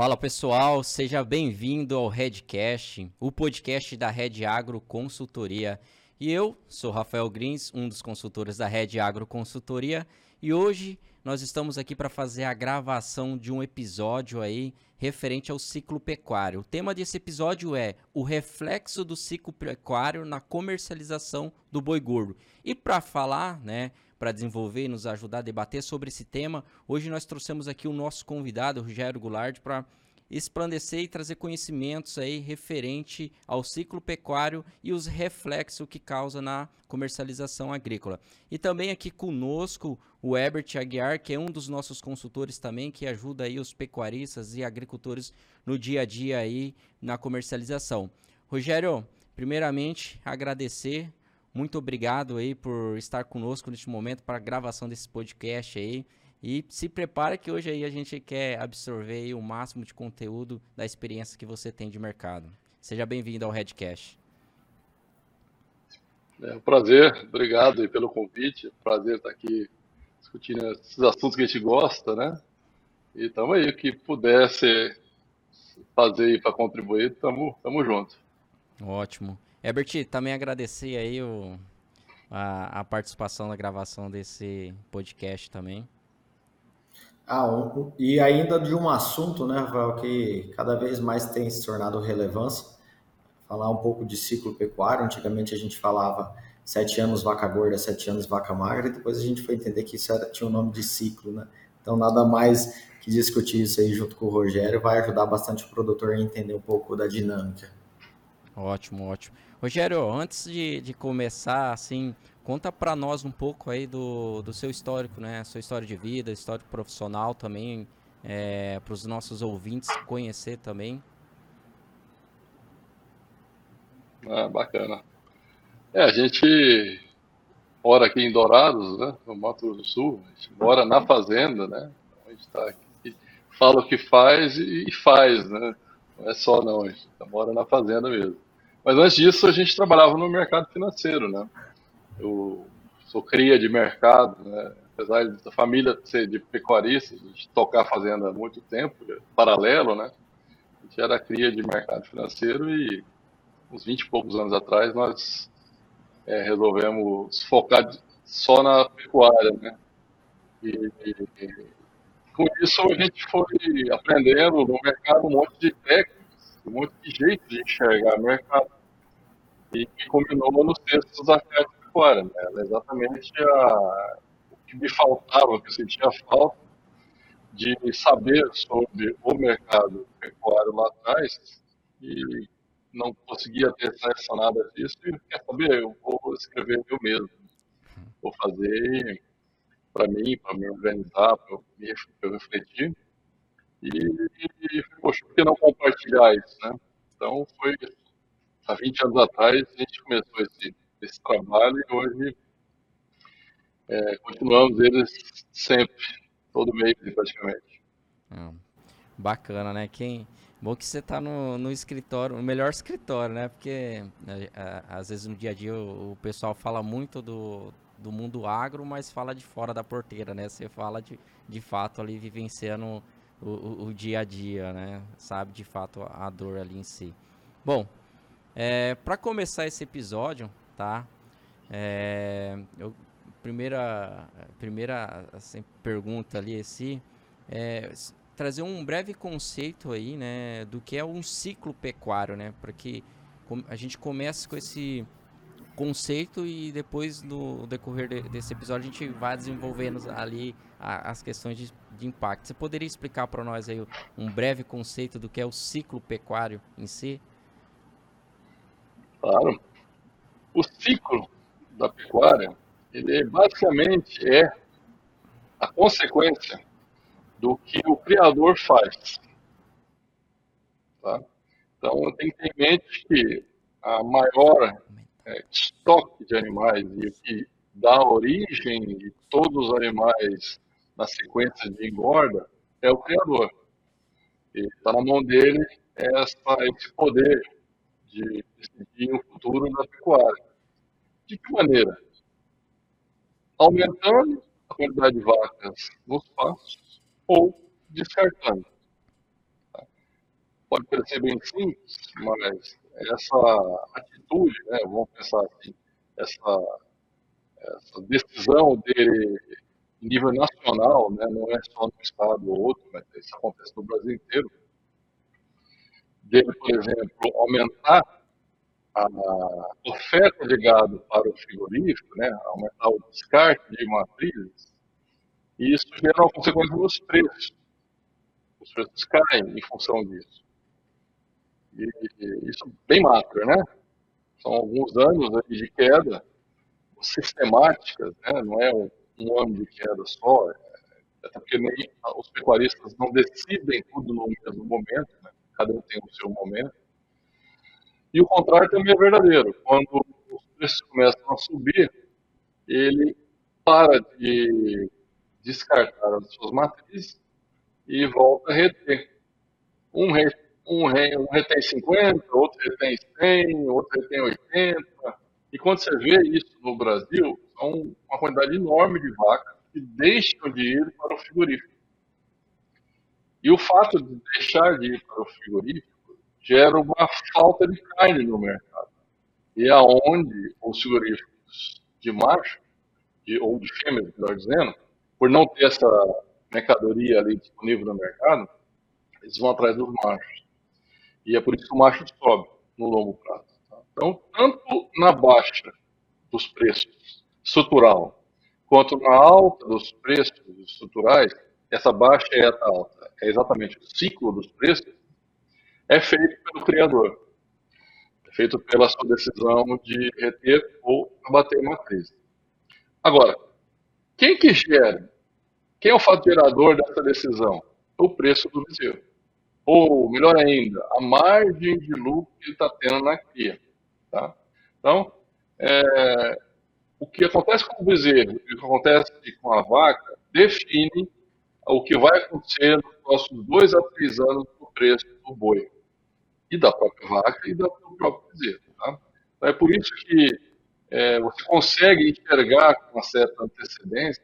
Fala pessoal, seja bem-vindo ao Redcast, o podcast da Red Agro Consultoria. E eu sou Rafael Grins, um dos consultores da Red Agro Consultoria, e hoje nós estamos aqui para fazer a gravação de um episódio aí referente ao ciclo pecuário. O tema desse episódio é o reflexo do ciclo pecuário na comercialização do boi gordo. E para falar, né, para desenvolver e nos ajudar a debater sobre esse tema. Hoje nós trouxemos aqui o nosso convidado, Rogério Goulart, para esplandecer e trazer conhecimentos aí referente ao ciclo pecuário e os reflexos que causa na comercialização agrícola. E também aqui conosco o Herbert Aguiar, que é um dos nossos consultores também, que ajuda aí os pecuaristas e agricultores no dia a dia aí na comercialização. Rogério, primeiramente agradecer muito obrigado aí por estar conosco neste momento para a gravação desse podcast aí. E se prepara que hoje aí a gente quer absorver o máximo de conteúdo da experiência que você tem de mercado. Seja bem-vindo ao Redcast. É um prazer, obrigado pelo convite. Prazer estar aqui discutindo esses assuntos que a gente gosta, né? E estamos aí, o que pudesse fazer para contribuir, estamos juntos. Ótimo. Herbert, também agradecer aí o, a, a, participação na gravação desse podcast também. Ah, um, e ainda de um assunto, né, Rafael, que cada vez mais tem se tornado relevância, falar um pouco de ciclo pecuário. Antigamente a gente falava sete anos vaca gorda, sete anos vaca magra, e depois a gente foi entender que isso era, tinha o um nome de ciclo, né? Então nada mais que discutir isso aí junto com o Rogério vai ajudar bastante o produtor a entender um pouco da dinâmica. Ótimo, ótimo. Rogério, antes de, de começar, assim, conta para nós um pouco aí do, do seu histórico, né? Sua história de vida, histórico profissional também, é, para os nossos ouvintes conhecer também. Ah, bacana. É, a gente mora aqui em Dourados, né, no Mato Grosso do Sul, a gente mora na fazenda, né, a gente está aqui, fala o que faz e faz, né, não é só não, a gente mora na fazenda mesmo. Mas antes disso, a gente trabalhava no mercado financeiro, né? Eu sou cria de mercado, né? apesar da família ser de pecuaristas, de tocar fazenda há muito tempo, paralelo, né? A gente era cria de mercado financeiro e uns 20 e poucos anos atrás nós é, resolvemos focar só na pecuária, né? E, e, com isso a gente foi aprendendo no mercado um monte de técnicas um monte de jeito de enxergar o mercado. E que combinou nos textos da Fed fora. Né? Era exatamente a, o que me faltava, que eu sentia falta de saber sobre o mercado pecuário lá atrás e não conseguia ter acesso a nada disso e quer saber, eu vou escrever eu mesmo. Vou fazer para mim, para me organizar, para eu, eu refletir. E, poxa, por que não compartilhar isso, né? Então, foi há 20 anos atrás, a gente começou esse, esse trabalho e hoje é, continuamos eles sempre, todo mês praticamente. Ah, bacana, né? Quem... Bom que você está no, no escritório, no melhor escritório, né? Porque né, às vezes no dia a dia o, o pessoal fala muito do, do mundo agro, mas fala de fora da porteira, né? Você fala de, de fato ali vivenciando o, o, dia a dia, né? Sabe de fato a, dor ali em si. Bom, é, para começar esse episódio, tá? É, eu, primeira primeira assim, pergunta ali esse é trazer um breve conceito aí, né, do que é um ciclo pecuário, né, para que a gente comece com esse conceito e depois no decorrer de, desse episódio a gente vai desenvolvendo ali a, as questões de, de, impacto. Você poderia explicar para nós aí um breve conceito do que é o ciclo pecuário em si? Claro. O ciclo da pecuária, ele basicamente é a consequência do que o criador faz. Tá? Então, tem que ter em mente que a maior é, estoque de animais e o que dá origem de todos os animais na sequência de engorda é o criador. Está na mão dele essa, esse poder de decidir o futuro da pecuária. De que maneira? Aumentando a quantidade de vacas nos pastos ou descartando. Tá? pode parecer bem simples, mas essa atitude, né, vamos pensar assim, essa, essa decisão dele nível nacional, né, não é só no estado ou outro, mas isso acontece no Brasil inteiro, dele, por exemplo, aumentar a oferta de gado para o frigorífico, né, aumentar o descarte de matrizes, e isso gera uma consequência nos preços. Os preços caem em função disso. E, e isso bem macro, né? São alguns anos de queda sistemáticas, né? não é um, um ano de queda só, é, até porque nem, os pecuaristas não decidem tudo no mesmo momento, né? cada um tem o seu momento. E o contrário também é verdadeiro. Quando os preços começam a subir, ele para de descartar as suas matrizes e volta a reter. Um, um, re, retém 50, outro retém 100, outro retém 80. E quando você vê isso no Brasil, são uma quantidade enorme de vacas que deixam de ir para o frigorífico. E o fato de deixar de ir para o frigorífico gera uma falta de carne no mercado. E é aonde os frigoríficos de macho, de, ou de fêmea, melhor dizendo, por não ter essa mercadoria ali disponível no mercado, eles vão atrás dos machos. E é por isso que o macho sobe no longo prazo. Tá? Então, tanto na baixa dos preços estrutural, quanto na alta dos preços estruturais, essa baixa e essa alta é exatamente o ciclo dos preços, é feito pelo criador. É feito pela sua decisão de reter ou abater uma crise. Agora, quem que gera? Quem é o fato gerador dessa decisão? O preço do bezerro. Ou, melhor ainda, a margem de lucro que ele está tendo na cria. Tá? Então, é, o que acontece com o bezerro e o que acontece com a vaca define o que vai acontecer nos próximos dois a três anos no preço do boi e da própria vaca e do próprio bezerro. Tá? Então, é por isso que é, você consegue enxergar com uma certa antecedência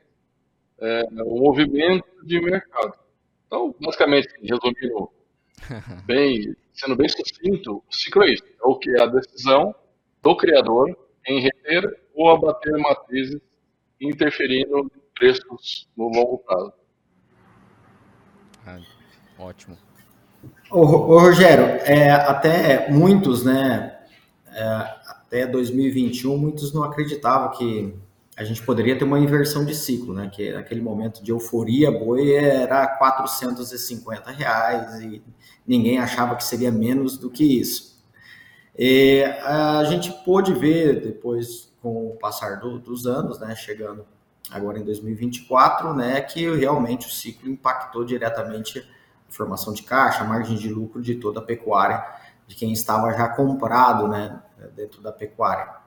é, o movimento de mercado. Então, basicamente, resumindo bem, sendo bem sucinto, o ciclo é isso. É o que é a decisão do criador em reter ou abater matrizes interferindo em preços no longo prazo. Ah, ótimo. Ô, ô Rogério, é, até muitos, né, é, até 2021, muitos não acreditavam que a gente poderia ter uma inversão de ciclo, né, que naquele momento de euforia, boi era 450 reais e ninguém achava que seria menos do que isso. E a gente pôde ver depois, com o passar do, dos anos, né, chegando agora em 2024, né, que realmente o ciclo impactou diretamente formação de caixa, margem de lucro de toda a pecuária, de quem estava já comprado né, dentro da pecuária.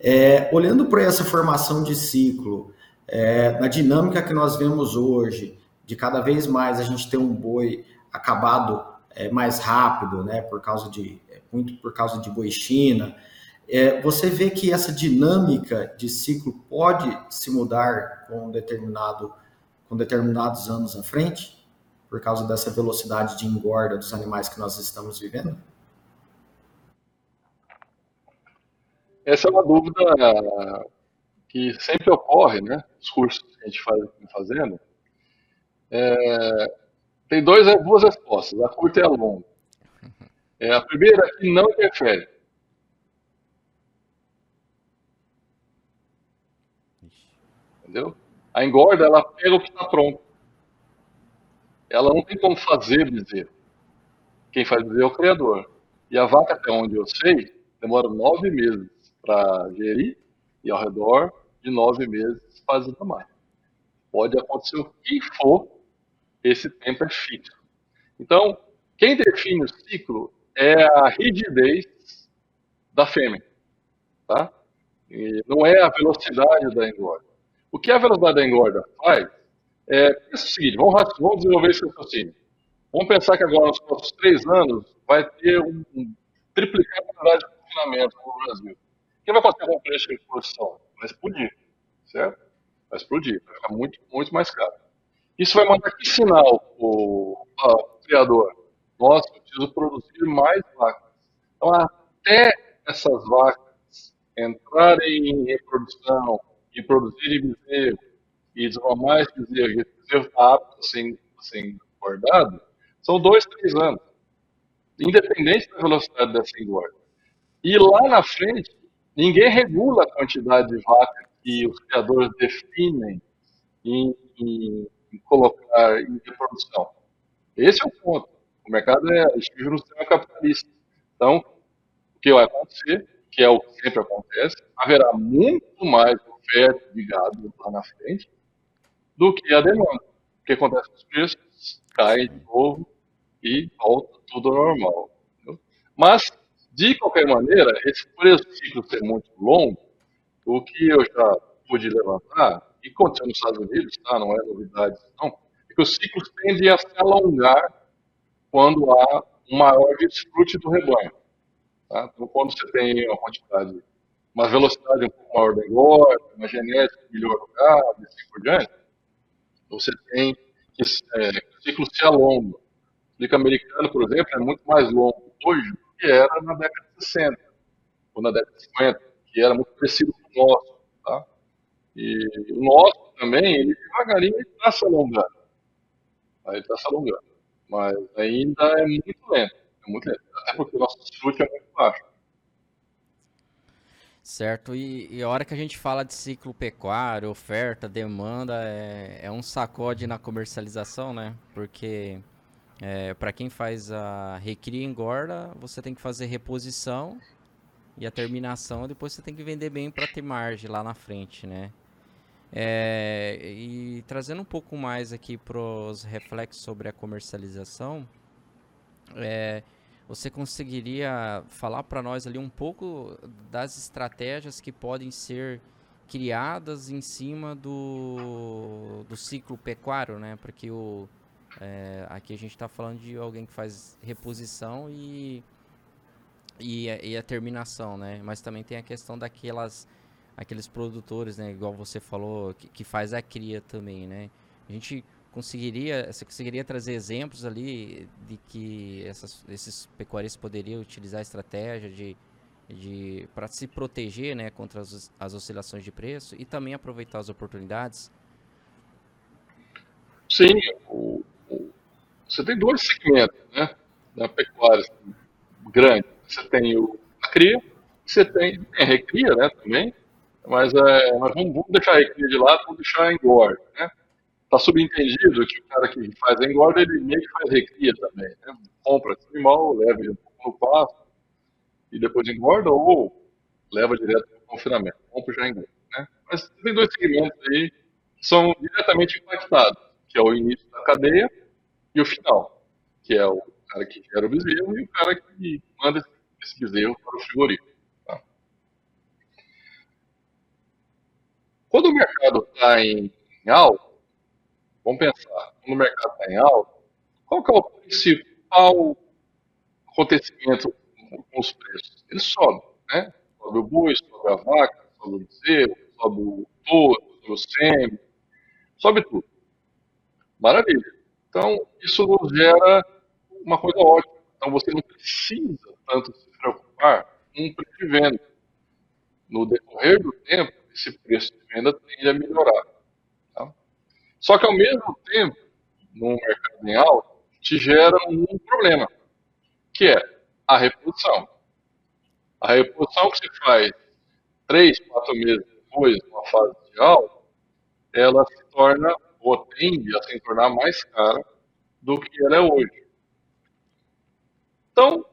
É, olhando para essa formação de ciclo, é, na dinâmica que nós vemos hoje, de cada vez mais a gente ter um boi acabado é, mais rápido, né, por causa de muito por causa de boi China, é, você vê que essa dinâmica de ciclo pode se mudar com determinado com determinados anos à frente? por causa dessa velocidade de engorda dos animais que nós estamos vivendo? Essa é uma dúvida que sempre ocorre, né? Os cursos que a gente faz fazendo. É, tem dois, duas respostas, a curta e a longa. É, a primeira é que não interfere. Entendeu? A engorda, ela pega o que está pronto ela não tem como fazer bezerro. Quem faz bezerro é o criador. E a vaca, até onde eu sei, demora nove meses para gerir e ao redor de nove meses fazer mais. Pode acontecer o que for, esse tempo é fixo. Então, quem define o ciclo é a rigidez da fêmea, tá? E não é a velocidade da engorda. O que a velocidade da engorda faz é, pensa o seguinte, vamos, vamos desenvolver esse raciocínio. Vamos pensar que agora, nos próximos três anos, vai ter um, um quantidade de confinamento no Brasil. O que vai acontecer com o preço de produção? Vai explodir, certo? Vai explodir, vai ficar muito, muito mais caro. Isso vai mandar que sinal o criador? nossa, eu preciso produzir mais vacas. Então, até essas vacas entrarem em reprodução e produzirem bezerro e desmamar esse bezerro, e bezerro está apto a ser engordado, são dois, três anos. Independente da velocidade dessa engorda. E lá na frente, ninguém regula a quantidade de vacas que os criadores definem em, em, em colocar em reprodução. Esse é o ponto. O mercado é estígio no sistema capitalista. Então, o que vai acontecer, que é o que sempre acontece, haverá muito mais oferta de gado lá na frente do que a demanda. O que acontece com os preços? Caem de novo e volta tudo normal. Entendeu? Mas, de qualquer maneira, esse, por esse ciclo ser muito longo, o que eu já pude levantar, e aconteceu nos Estados Unidos, tá? não é novidade não, é que os ciclos tendem a se alongar quando há um maior desfrute do rebanho. Tá? Então, quando você tem uma quantidade, uma velocidade um pouco maior da engorda, uma genética melhor do gado, e assim por diante, você tem que é, o ciclo se alonga. O ciclo americano, por exemplo, é muito mais longo hoje que era na década de 60, ou na década de 50, que era muito parecido com o nosso. Tá? E o nosso também, ele devagarinho está se alongando. Ele está se alongando mas ainda é muito lento. É muito lento. Até porque o nosso chute é muito baixo. Certo, e, e, a hora que a gente fala de ciclo pecuário, oferta, demanda, é, é um sacode na comercialização, né? Porque é, para quem faz a recria engorda, você tem que fazer reposição e a terminação, depois você tem que vender bem para ter margem lá na frente, né? É, e trazendo um pouco mais aqui para os reflexos sobre a comercialização, é, você conseguiria falar para nós ali um pouco das estratégias que podem ser criadas em cima do, do ciclo pecuário, né? Porque o, é, aqui a gente está falando de alguém que faz reposição e, e, e a terminação, né? Mas também tem a questão daquelas aqueles produtores, né, igual você falou, que, que faz a cria também, né? A gente conseguiria, você conseguiria trazer exemplos ali de que essas, esses pecuaristas poderiam utilizar a estratégia de, de para se proteger, né, contra as, as oscilações de preço e também aproveitar as oportunidades? Sim, você tem dois segmentos, né, da pecuária assim, grande. Você tem o, a cria, você tem, a recria, né, também, mas, é, mas vamos, deixar a recria de lado, vamos deixar a engorda, né? Está subentendido que o cara que faz a engorda, ele meio que faz recria também, né? Compra esse animal, leva ele um pouco no pasto e depois engorda ou leva direto para o confinamento, compra já engorda, né? Mas tem dois segmentos aí que são diretamente impactados, que é o início da cadeia e o final, que é o cara que gera o bezerro e o cara que manda esse bezerro para o frigorífico. Quando o mercado está em, em alta, vamos pensar, quando o mercado está em alta, qual que é o principal acontecimento com os preços? Ele sobe, né? Sobe o boi, sobe a vaca, sobe o bezerro, sobe o touro, sobe o sêmen, sobe tudo. Maravilha. Então, isso nos gera uma coisa ótima. Então, você não precisa tanto se preocupar com o preço de venda. No decorrer do tempo, esse preço de venda tende a melhorar. Tá? Só que, ao mesmo tempo, no mercado em alta, te gera um problema, que é a reposição. A reposição que se faz três, quatro meses depois, numa fase de alta, ela se torna, ou tende a se tornar mais cara do que ela é hoje. Então,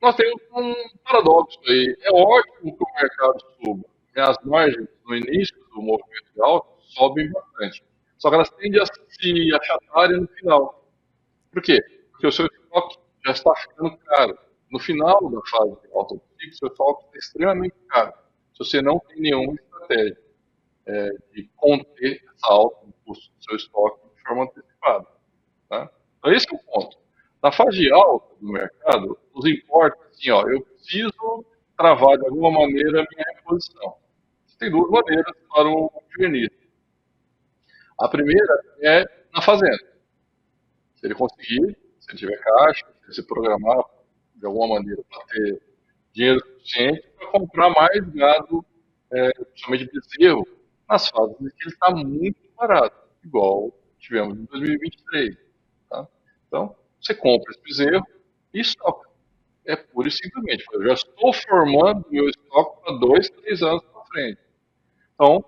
nós temos um paradoxo aí. É ótimo que o mercado suba, as margens no início do movimento de alta sobem bastante. Só que elas tendem a se achatarem no final. Por quê? Porque o seu estoque já está ficando caro. No final da fase de alta o seu estoque está extremamente caro. Se você não tem nenhuma estratégia é, de conter essa alta do custo do seu estoque de forma antecipada. Tá? Então, esse é o ponto. Na fase alta do mercado, nos importa assim, ó, eu preciso travar de alguma maneira a minha reposição tem duas maneiras para o juvenil. A primeira é na fazenda. Se ele conseguir se tiver caixa, se programar de alguma maneira para ter dinheiro suficiente para comprar mais gado, é, principalmente bezerro, nas fases em que ele está muito barato, igual tivemos em 2023. Tá? Então, você compra esse bezerro e estoca. É pura e simplesmente. Eu já estou formando meu estoque para dois, três anos para frente. Então,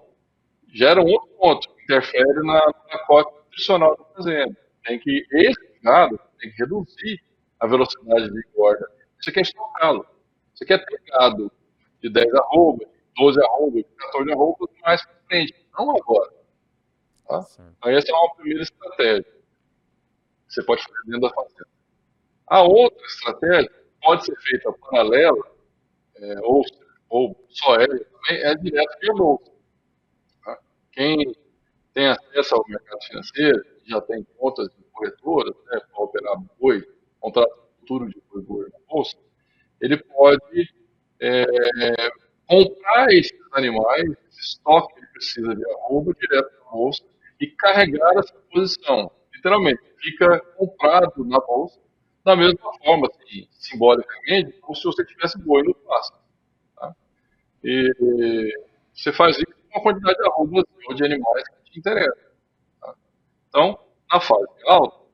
gera um outro ponto que interfere na pacote nutricional da fazenda. Tem que, esse gado tem que reduzir a velocidade de engorda. Você quer estocá-lo. Você quer ter gado de 10 arrobas, de 12 arrobas, de 14 arrobas mais não agora. Tá? Então, essa é uma primeira estratégia você pode fazer dentro da fazenda. A outra estratégia pode ser feita paralela, é, ou, ou só ela também, é direto via bolsa. Tá? Quem tem acesso ao mercado financeiro, já tem contas de corretoras, né, para operar boi, contrato futuro de boi na bolsa, ele pode é, comprar esses animais, esse estoque que precisa de arroba, direto na bolsa e carregar essa posição. Literalmente, fica comprado na bolsa da mesma forma, assim, simbolicamente, como se você tivesse boi no pasto. Tá? E você faz isso com uma quantidade de arrobas ou de animais que te interessam. Tá? Então, na fase alta,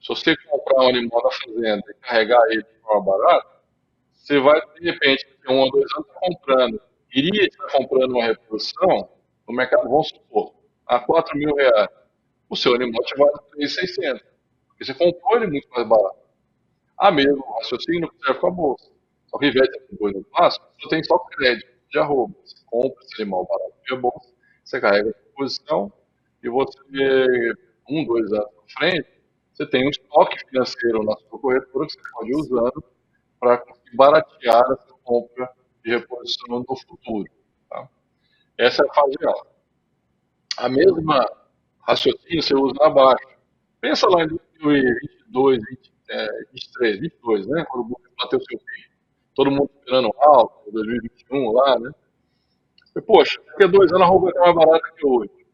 se você comprar um animal na fazenda e carregar ele de forma barata, você vai, de repente, um ou dois anos comprando, iria estar comprando uma reprodução no mercado, vamos supor, a 4 mil reais. O seu animal te vale 3,600. Porque você comprou ele muito mais barato. A mesmo raciocínio que serve com a bolsa. Só que ao invés de dois no você tem só crédito de arroba. Você compra esse animal barato via bolsa, você carrega a posição e você, um, dois anos na frente, você tem um estoque financeiro na sua corretora que você pode ir usando para baratear essa compra de reposição no futuro. Tá? Essa é a fase alta. A mesma raciocínio você usa na baixa. Pensa lá em 2022, 2023, 22, né? Quando o Google bateu seu pico. Todo mundo esperando alto, 2021 lá, né? E, poxa, daqui a dois anos a roupa é mais barata que hoje.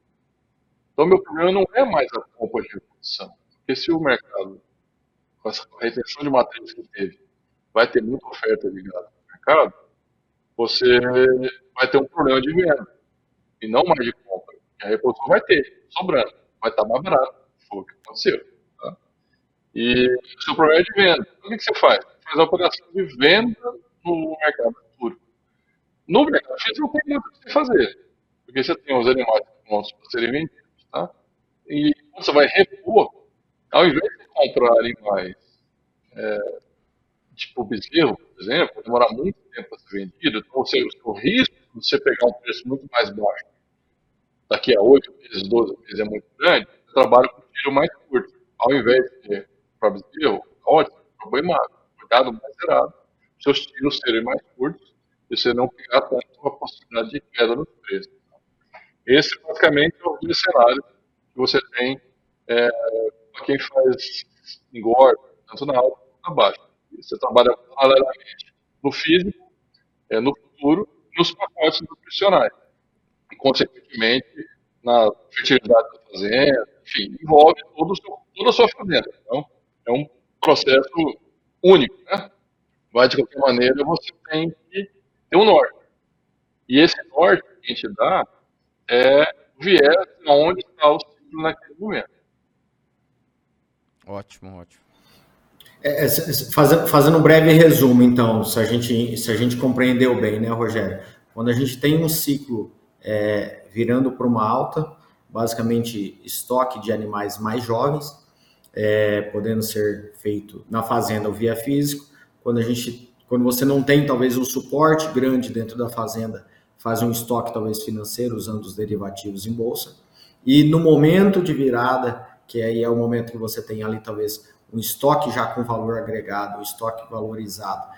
Então, meu problema não é mais a compra de reposição. Porque se o mercado, com essa retenção de matriz que teve, vai ter muita oferta ligada no mercado, você vai ter um problema de venda e não mais de compra. E a reposição vai ter, sobrando, vai estar mais barato. Foi o que aconteceu. Tá? E o seu problema é de venda. O que, você faz? Você faz a operação de venda no mercado futuro. No mercado físico não tem muito o que fazer, porque você tem os animais prontos para serem vendidos. Tá? E você vai repor, ao invés de comprar animais é, tipo bezerro, por exemplo, vai demorar muito tempo para ser vendido, então, ou seja, o risco de você pegar um preço muito mais baixo daqui a 8 meses, 12 meses é muito grande, você trabalha com tiro mais curto. Ao invés de ter para bezerro, ótimo, magro, cuidado mais zerado, seus tiros serem mais curtos e você não pegar tanto a possibilidade de queda no preço. Esse, basicamente, é o cenário que você tem é, para quem faz engorda, tanto na alta quanto na baixa. Você trabalha paralelamente no físico, é, no futuro, nos pacotes nutricionais. E, consequentemente, na fertilidade da fazenda, enfim, envolve todo seu, toda a sua fazenda. Então, é um processo único, né? Mas, de qualquer maneira, você tem que ter um norte. E esse norte que a gente dá é o viés aonde está o ciclo naquele momento. Ótimo, ótimo. É, é fazendo um breve resumo, então, se a, gente, se a gente compreendeu bem, né, Rogério? Quando a gente tem um ciclo é, virando para uma alta, basicamente estoque de animais mais jovens, é, podendo ser feito na fazenda ou via físico. Quando a gente, quando você não tem talvez um suporte grande dentro da fazenda, faz um estoque talvez financeiro usando os derivativos em bolsa. E no momento de virada, que aí é o momento que você tem ali talvez um estoque já com valor agregado, um estoque valorizado.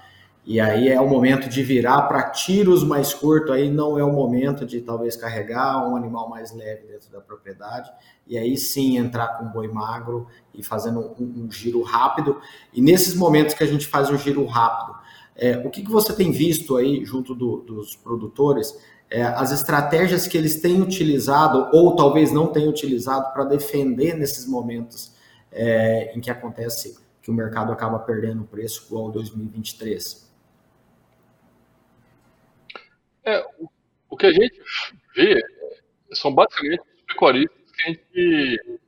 E aí é o momento de virar para tiros mais curtos, aí não é o momento de talvez carregar um animal mais leve dentro da propriedade, e aí sim entrar com boi magro e fazendo um, um giro rápido. E nesses momentos que a gente faz um giro rápido, é, o que, que você tem visto aí junto do, dos produtores é, as estratégias que eles têm utilizado ou talvez não tenham utilizado para defender nesses momentos é, em que acontece que o mercado acaba perdendo preço igual 2023? É, o que a gente vê são basicamente os pecuaristas que a gente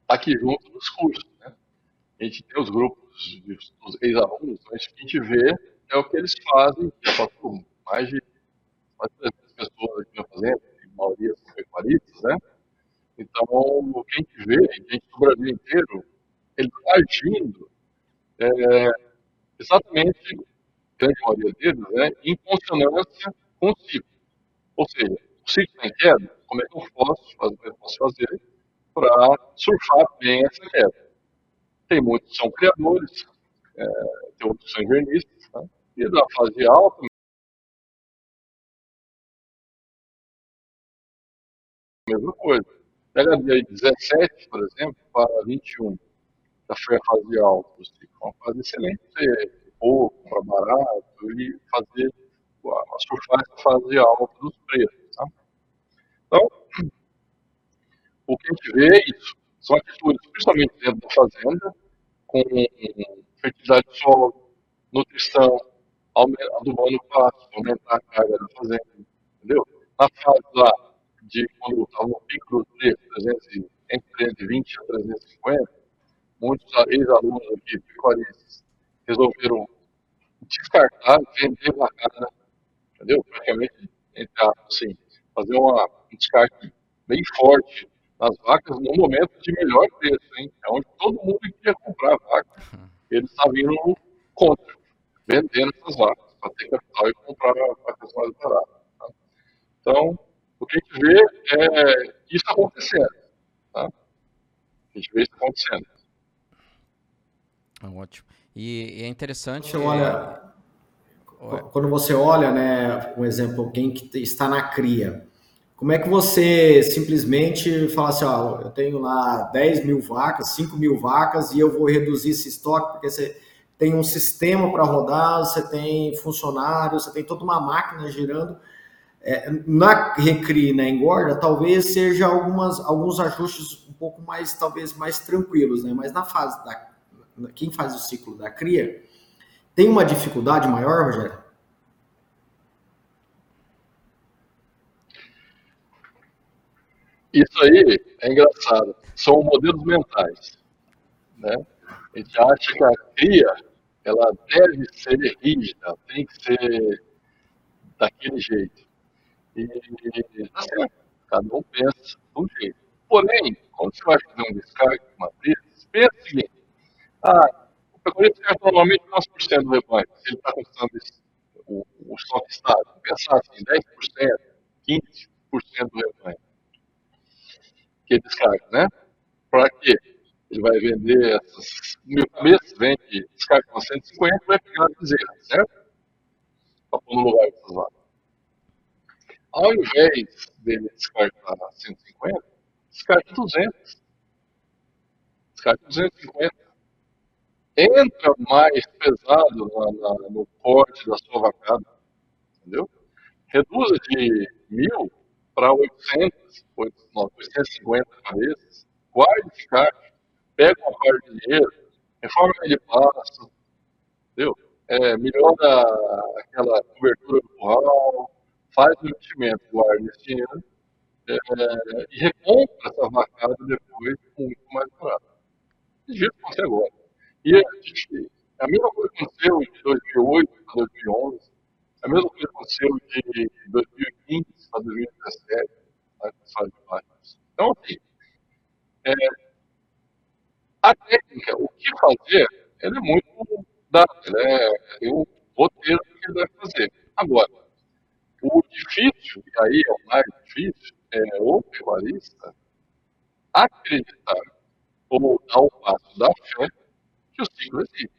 está aqui junto nos cursos. Né? A gente tem os grupos dos ex-alunos, mas o que a gente vê é o que eles fazem, já passou mais de, mais de 300 pessoas aqui na fazenda, a maioria são pecuaristas, né? Então, o que a gente vê, a gente do Brasil inteiro, ele está agindo é, exatamente, grande maioria deles, né, em consonância com o ciclo. Ou seja, o ciclo está em queda, como é que eu posso fazer, eu posso fazer para surfar bem essa queda? Tem muitos que são criadores, é, tem outros que são invernistas, né? e da fase alta, mesma coisa. Pega de 17, por exemplo, para 21, já foi a fase alta do ciclo. Uma fase excelente, você pouco, comprar barato e fazer a surfar essa fase alta dos preços. Tá? Então, o que a gente vê é isso. São atitudes, principalmente dentro da fazenda, com fertilidade de solo, nutrição, adubando o pasto, aumentar a carga da fazenda, entendeu? Na fase lá de quando estava no pico preço, 300, entre 320 a 350, muitos ex-alunos aqui, pecuaristas, resolveram descartar, vender vacada, entendeu? Praticamente, entre aspas, assim, fazer uma, um descarte bem forte nas vacas no momento de melhor preço, hein? É onde todo mundo queria comprar vaca, eles estavam indo contra, vendendo essas vacas, para ter capital e comprar vacas mais baratas. Tá? Então, o que a gente vê é isso acontecendo. Tá? A gente vê isso acontecendo. Ah, ótimo. E, é interessante. Você olha, quando você olha, né, um exemplo, alguém que está na cria, como é que você simplesmente fala assim, ó, eu tenho lá 10 mil vacas, 5 mil vacas e eu vou reduzir esse estoque, porque você tem um sistema para rodar, você tem funcionários, você tem toda uma máquina girando. É, na recria na engorda, talvez seja algumas, alguns ajustes um pouco mais, talvez, mais tranquilos, né? Mas na fase da quem faz o ciclo da cria, tem uma dificuldade maior, Rogério? Isso aí é engraçado. São modelos mentais. Né? A gente acha que a cria ela deve ser rígida, tem que ser daquele jeito. E tá certo, cada um pensa de um jeito. Porém, quando você vai fazer um descargue de matriz, pensa o seguinte: ah, o pecuarista descarta normalmente 9% do rebanho, se ele está conquistando o, o estoque estável. Pensar assim, 10%, 15% do rebanho que ele descarta, né? Para quê? Ele vai vender essas mil cabeças, vende, descarta umas 150 vai pegar a bezerra, certo? Para pôr no lugar dessas vacas. Ao invés dele descartar 150, descarta 200. Descarta 250 entra mais pesado na, na, no corte da sua vacada, entendeu? Reduza de mil para 800, 850 cabeças, guarde esse caixa, pega uma parte de dinheiro, reforma aquele passo, entendeu? É, melhora aquela cobertura do curral, faz o investimento, guarda esse dinheiro é, e recompra essa vacada depois muito mais barato. Desse jeito que você agora. E a, gente, a mesma coisa aconteceu de 2008 para 2011, a mesma coisa aconteceu de 2015 para 2017, na de baixas. Então, assim, é, a técnica, o que fazer, ela é muito dada, é, é o roteiro que ele deve fazer. Agora, o difícil, e aí é o mais difícil, é o pecuarista acreditar ou dar o passo da fé que o ciclo existe.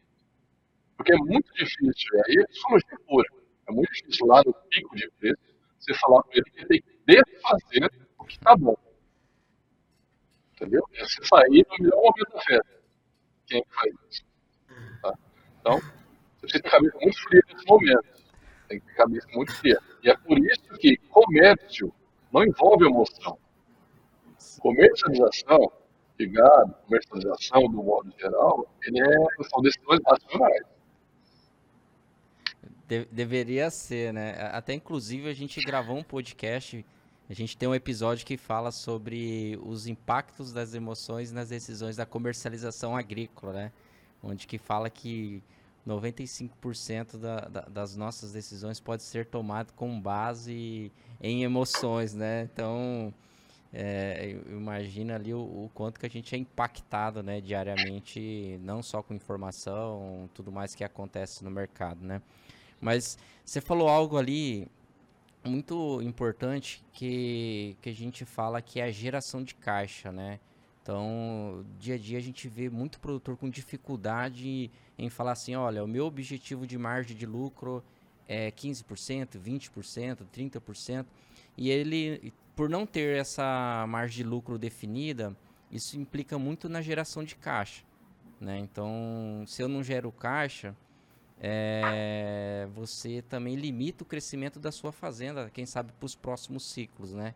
Porque é muito difícil, e aí é psicologia pura, é muito difícil lá no pico de preço você falar para ele que tem que desfazer o que está bom. Entendeu? É você sair no melhor momento da festa. Quem é que faz isso? Tá? Então, você precisa ter a cabeça muito fria nesse momento. Tem que ter cabeça muito fria. E é por isso que comércio não envolve emoção. Comercialização de gado, comercialização do modo geral, ele é, são decisões racionais. De, deveria ser, né? Até inclusive a gente gravou um podcast, a gente tem um episódio que fala sobre os impactos das emoções nas decisões da comercialização agrícola, né? Onde que fala que 95% da, da, das nossas decisões pode ser tomado com base em emoções, né? Então, é, imagina ali o, o, quanto que a gente é impactado, né, diariamente, não só com informação, tudo mais que acontece no mercado, né? Mas você falou algo ali muito importante que, que a gente fala que é a geração de caixa, né? Então, dia a dia a gente vê muito produtor com dificuldade em falar assim, olha, o meu objetivo de margem de lucro é 15%, 20%, 30%, e ele, por não ter essa margem de lucro definida, isso implica muito na geração de caixa, né? Então, se eu não gero caixa, é, você também limita o crescimento da sua fazenda, quem sabe para os próximos ciclos, né?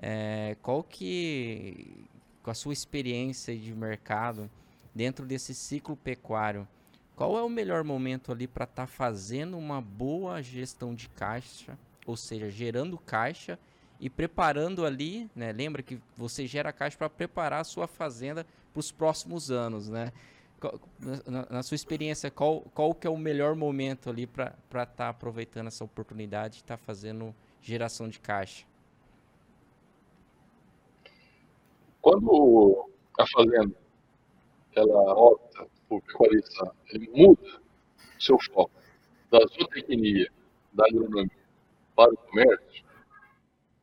É, qual que, com a sua experiência de mercado dentro desse ciclo pecuário, qual é o melhor momento ali para estar tá fazendo uma boa gestão de caixa, ou seja, gerando caixa e preparando ali, né? Lembra que você gera caixa para preparar a sua fazenda para os próximos anos, né? Na, sua experiência, qual, qual que é o melhor momento ali para estar tá aproveitando essa oportunidade de estar tá fazendo geração de caixa? Quando a fazenda ela opta por pecuarista, ele muda seu foco da zootecnia, da agronomia para o comércio,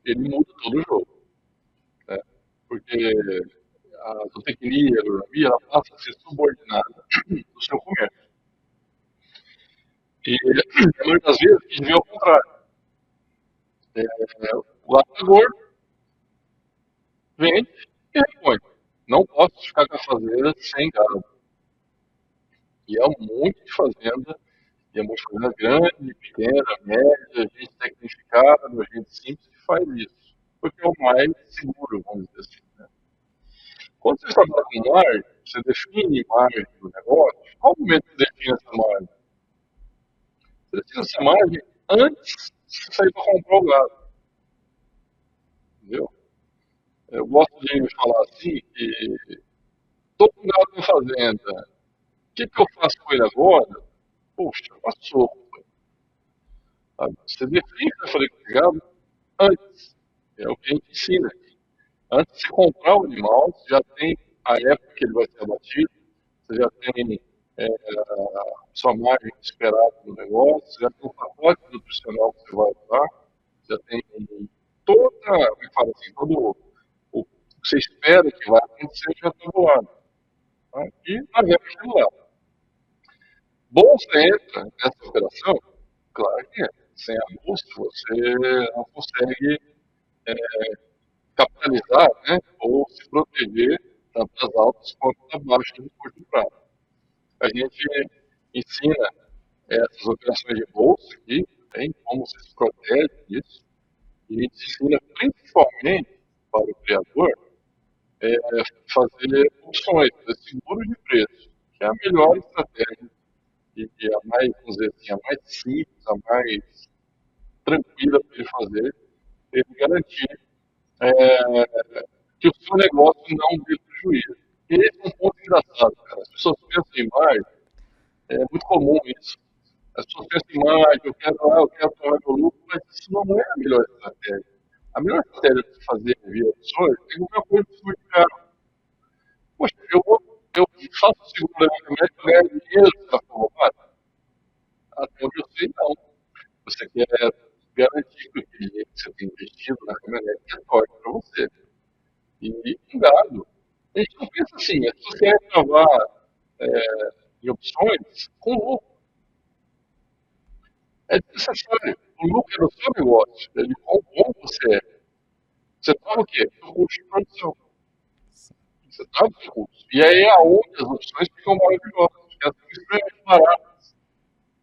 ele muda todo o jogo. Né? Porque a zootecnia, a agronomia, ela passa a ser subordinada do seu comércio. E muitas vezes a vê ao contrário. É, o gordo vende e repõe. Não posso ficar com a fazenda sem gado. E é um monte de fazenda, e é uma fazenda grande, pequena, média, gente tecnificada, gente simples que faz isso. Porque é o mais seguro, vamos dizer assim. Né? Quando você trabalha com margem, você define margem do negócio, qual momento que você define essa margem? Você define essa margem antes de sair para comprar o gado. Entendeu? Eu gosto de falar assim que todo gado na fazenda que, que eu faço com ele agora? Poxa, passou. Você define o gado antes. É o que a gente ensina aqui. Antes de comprar o animal, você já tem a época que ele vai ser abatido, você já tem é, sua margem esperada no negócio, você já tem o pacote nutricional que você vai usar, já tem toda, como é fala assim, todo o que você espera que vai acontecer já está do lado. Tá? E vemos aquilo lá. Bolsa entra nessa operação? Claro que é. Sem a bolsa você não consegue é, capitalizar né, ou se proteger tanto das altas quanto das baixas do curto prazo. A gente ensina essas operações de bolsa aqui, tem como se protege disso, e ensina principalmente para o criador é, fazer opções, fazer seguro de preço, que é a melhor estratégia e, a mais, vamos dizer assim, a mais simples, a mais tranquila para ele fazer, ele garantir é, que o seu negócio não dê prejuízo. E esse é um ponto engraçado, cara. As pessoas pensam em margem, é muito comum isso. As pessoas pensam em margem, eu quero, ah, eu quero tomar meu lucro, mas isso não é a melhor estratégia. A melhor estratégia de fazer via opções é qualquer coisa que de caro. Poxa, eu vou eu faço o seguro levantamento e ganho dinheiro para roubado? Até onde eu sei, não. Você quer garantir que o dinheiro que você tem investido na caminhonete é forte para você. E um gado. A gente não pensa assim, as pessoas querem travar é, em opções com lucro. É necessário. O lucro é do seu negócio, é de quão bom você é. Você trava o quê? O custo de produção. Você tá no recurso. E aí é aonde as opções ficam maravilhosas, porque ficam extremamente baratas.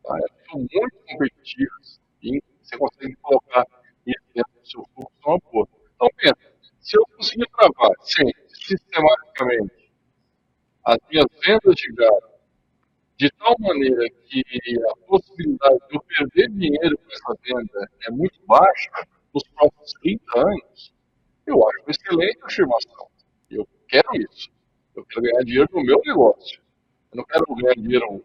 Tá? Ficam muito competitivas. E você consegue colocar isso dentro do seu fluxo uma boa. Então, pensa, se eu conseguir travar sempre, sistematicamente, vendas de gado de tal maneira que a possibilidade de eu perder dinheiro é muito baixa nos próximos 30 anos, eu acho uma excelente afirmação. Eu quero isso. Eu quero ganhar dinheiro no meu negócio. Eu não quero ganhar dinheiro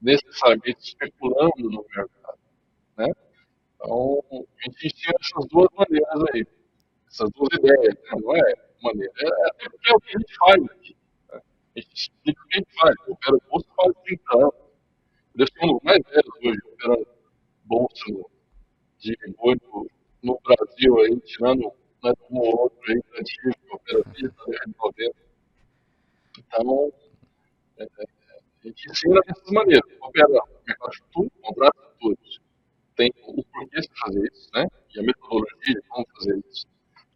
necessariamente especulando no mercado. Né? Então, a gente ensina essas duas maneiras aí, essas duas ideias. Né? Não é maneira, é até porque é o que a gente faz aqui. Né? A gente explica o que a gente faz. Eu quero bolsa faz 30 anos. Eu ser um dos mais velhos hoje operando bolsa de boi no, no Brasil, aí, tirando né, um ou outro aí, antigo, cooperativista, né, de 90. Então, é, a gente ensina dessas maneiras. Opera mercado futuro, contrato futuros. Tem o porquê de fazer isso, né? E a metodologia de como fazer isso.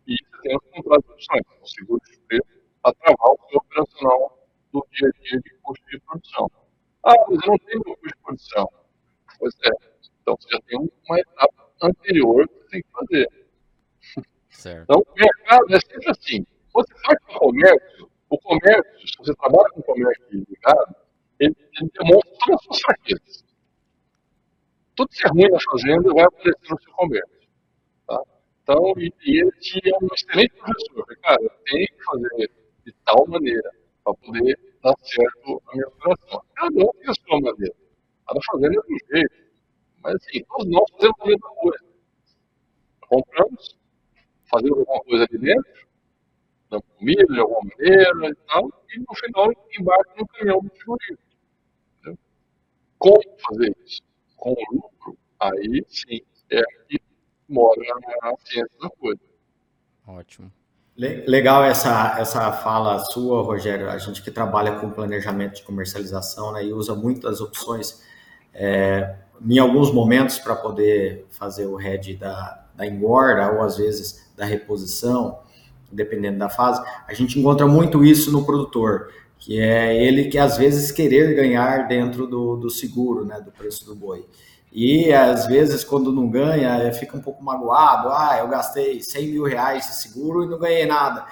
E você tem os contratos de opções, o seguro de preço, para travar o seu operacional do dia a dia de custo de produção. Ah, mas eu não tenho meu custo de produção. Pois é. Então você já tem uma etapa anterior que você tem que fazer. Certo. Então, o mercado é sempre assim. Quando você faz com o comércio, o comércio, se você trabalha com comércio ligado, ele, ele demonstra todas as suas fraquezas. Tudo que é ruim na fazenda vai aparecer no seu comércio. Tá? Então, e, e ele tinha um excelente professor. Falei, cara, eu tenho que fazer de tal maneira para poder dar certo a minha operação. Cada um tem a sua maneira. Cada fazenda é do jeito. Mas, assim, todos nós fazemos a mesma coisa. Compramos, fazemos alguma coisa ali dentro, damos comida de alguma maneira e tal, e no final embarca no caminhão do frigorífico. Como fazer isso? Aí sim, é que mora a ciência da coisa. Ótimo. Legal essa, essa fala sua, Rogério. A gente que trabalha com planejamento de comercialização né, e usa muitas opções, é, em alguns momentos, para poder fazer o head da, da engorda ou às vezes da reposição, dependendo da fase, a gente encontra muito isso no produtor que é ele que às vezes querer ganhar dentro do, do seguro, né, do preço do boi. E às vezes, quando não ganha, fica um pouco magoado. Ah, eu gastei 100 mil reais de seguro e não ganhei nada.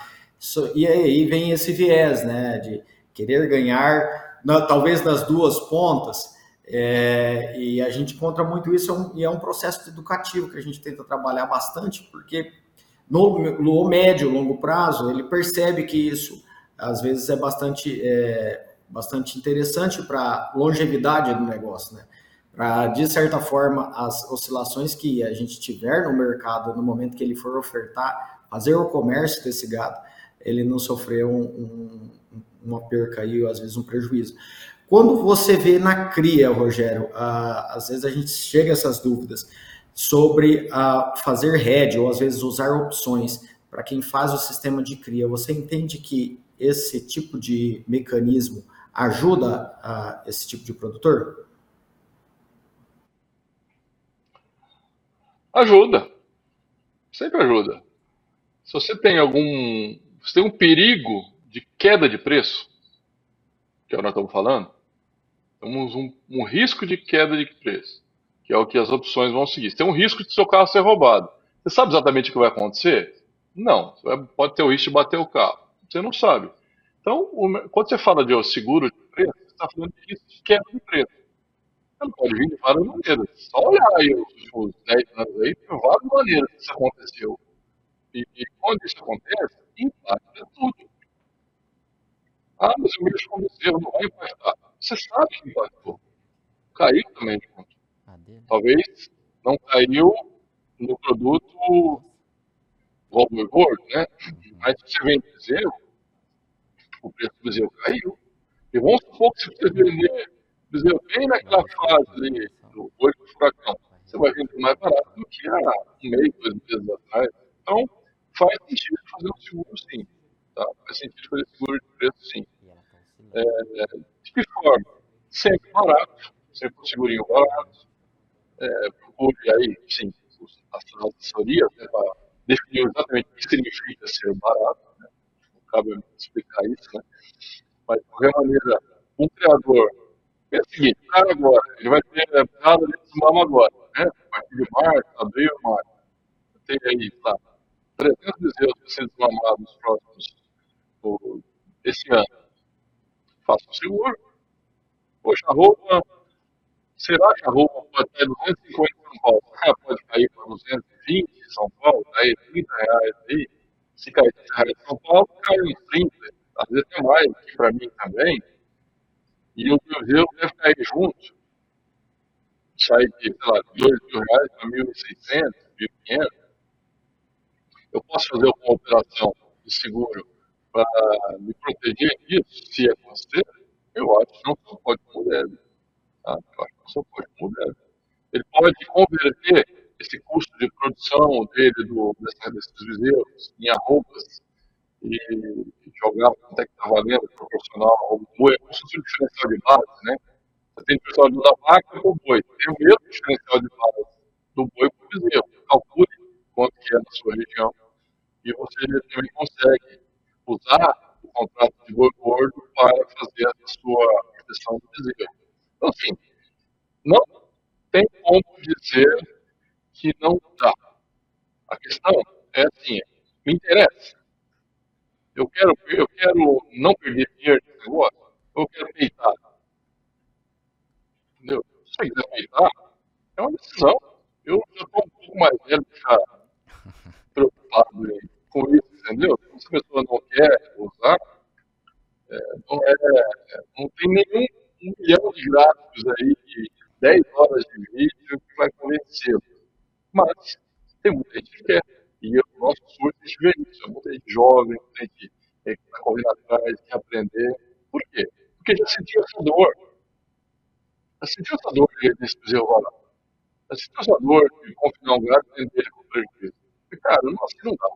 E aí vem esse viés, né, de querer ganhar, talvez nas duas pontas. É, e a gente encontra muito isso, é um, e é um processo educativo que a gente tenta trabalhar bastante, porque no, no médio, longo prazo, ele percebe que isso às vezes é bastante, é, bastante interessante para longevidade do negócio, né? Para, de certa forma, as oscilações que a gente tiver no mercado no momento que ele for ofertar, fazer o comércio desse gado, ele não sofrer um, um, uma perca aí, ou às vezes um prejuízo. Quando você vê na cria, Rogério, ah, às vezes a gente chega a essas dúvidas sobre ah, fazer hedge ou às vezes usar opções para quem faz o sistema de cria. Você entende que esse tipo de mecanismo ajuda a esse tipo de produtor? Ajuda. Sempre ajuda. Se você tem algum. Se tem um perigo de queda de preço, que é o que nós estamos falando, temos um, um risco de queda de preço, que é o que as opções vão seguir. Se tem um risco de seu carro ser roubado. Você sabe exatamente o que vai acontecer? Não. Pode ter o risco de bater o carro. Você não sabe. Então, quando você fala de seguro de preço, você está falando de risco de queda de preço. Pode vir de várias maneiras. Só olhar aí os últimos 10 anos aí, tem várias maneiras que isso aconteceu. E, e quando isso acontece, impacta tudo. Ah, mas o mesmo aconteceu, não vai impactar. Você sabe que impactou. Caiu também de conta. Talvez não caiu no produto Volvo né? Mas se você vende bezerro, o preço do bezerro caiu. E vamos supor que se você vender ali, do olho do furacão, você vai vender mais barato do que há um mês, dois meses atrás. Então, faz sentido fazer um seguro sim. Tá? Faz sentido fazer seguro de preço sim. É, de que forma? Sempre barato, sempre um segurinho barato. É, procure aí, sim, as assessorias né, para definiu exatamente o que significa ser barato, né? não cabe explicar isso, né? mas de qualquer maneira, um criador, é o seguinte, o cara agora, ele vai ter dado de desmama agora, né? a partir de março, abril, maio, tem aí, tá, 300 bezerros para serem desmamados nos próximos, esse ano. faça o seguro. Poxa, a roupa, será que a roupa pode estar 250 em São Paulo? Ah, pode cair para 220 em São Paulo, aí 30 reais aí. Se cair 30 reais em São Paulo, cai uns 30, às vezes até mais, para mim também. E o Cruzeiro deve cair junto. Sai de, sei lá, 2 mil reais para 1.600, 1.500. Eu posso fazer uma operação de seguro para me proteger disso, se acontecer? Eu acho que não só pode como deve. Tá? Eu acho que não só pode como. Ele pode converter esse custo de produção dele, do, desses bezerros, em arrobas e jogar quanto é que está valendo proporcional é se fosse um diferencial de base, né? Você tem diferencial da vaca com o boi, tem o mesmo diferencial de base do boi com o bezerro. Calcule quanto que é na sua região e você também consegue usar o contrato de boi gordo para fazer a sua proteção do bezerro. Então, assim, não tem como dizer que não dá. A questão é assim, me interessa. Eu quero, eu quero não perder dinheiro nesse negócio, eu quero peitar. Entendeu? Se você quiser é uma decisão. Eu já estou um pouco mais velho, já preocupado com isso, entendeu? Se a pessoa não quer usar, é, não, é, não tem nenhum um milhão de gráficos aí de 10 horas de vídeo que vai convencê-lo. Mas tem muita gente que quer. E o nosso surto vê isso. É muita gente jovem, gente que está correndo atrás, quer aprender. Por quê? Porque já sentiu essa dor. Já sentiu essa dor de desse lá. Já sentiu essa dor de confinar um gado e vender com prejuízo. Cara, não, assim não dá.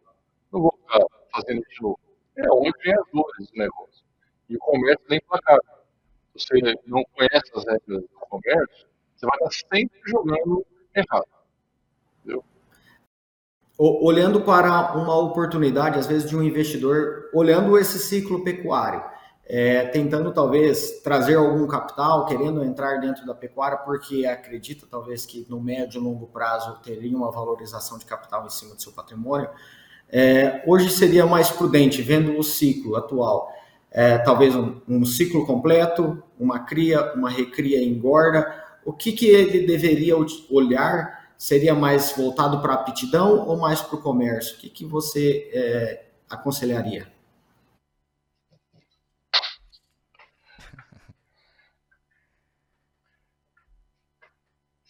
Não vou ficar fazendo isso de novo. É onde vem as dores do negócio. E o comércio nem placar. Se você não conhece as regras do comércio, você vai estar sempre jogando errado. Entendeu? Olhando para uma oportunidade, às vezes, de um investidor, olhando esse ciclo pecuário, é, tentando talvez trazer algum capital, querendo entrar dentro da pecuária, porque acredita talvez que no médio e longo prazo teria uma valorização de capital em cima do seu patrimônio, é, hoje seria mais prudente, vendo o ciclo atual, é, talvez um, um, ciclo completo, uma cria, uma recria engorda, o que, que ele deveria olhar seria mais voltado para a aptidão ou mais para o comércio? O que, que você é, aconselharia?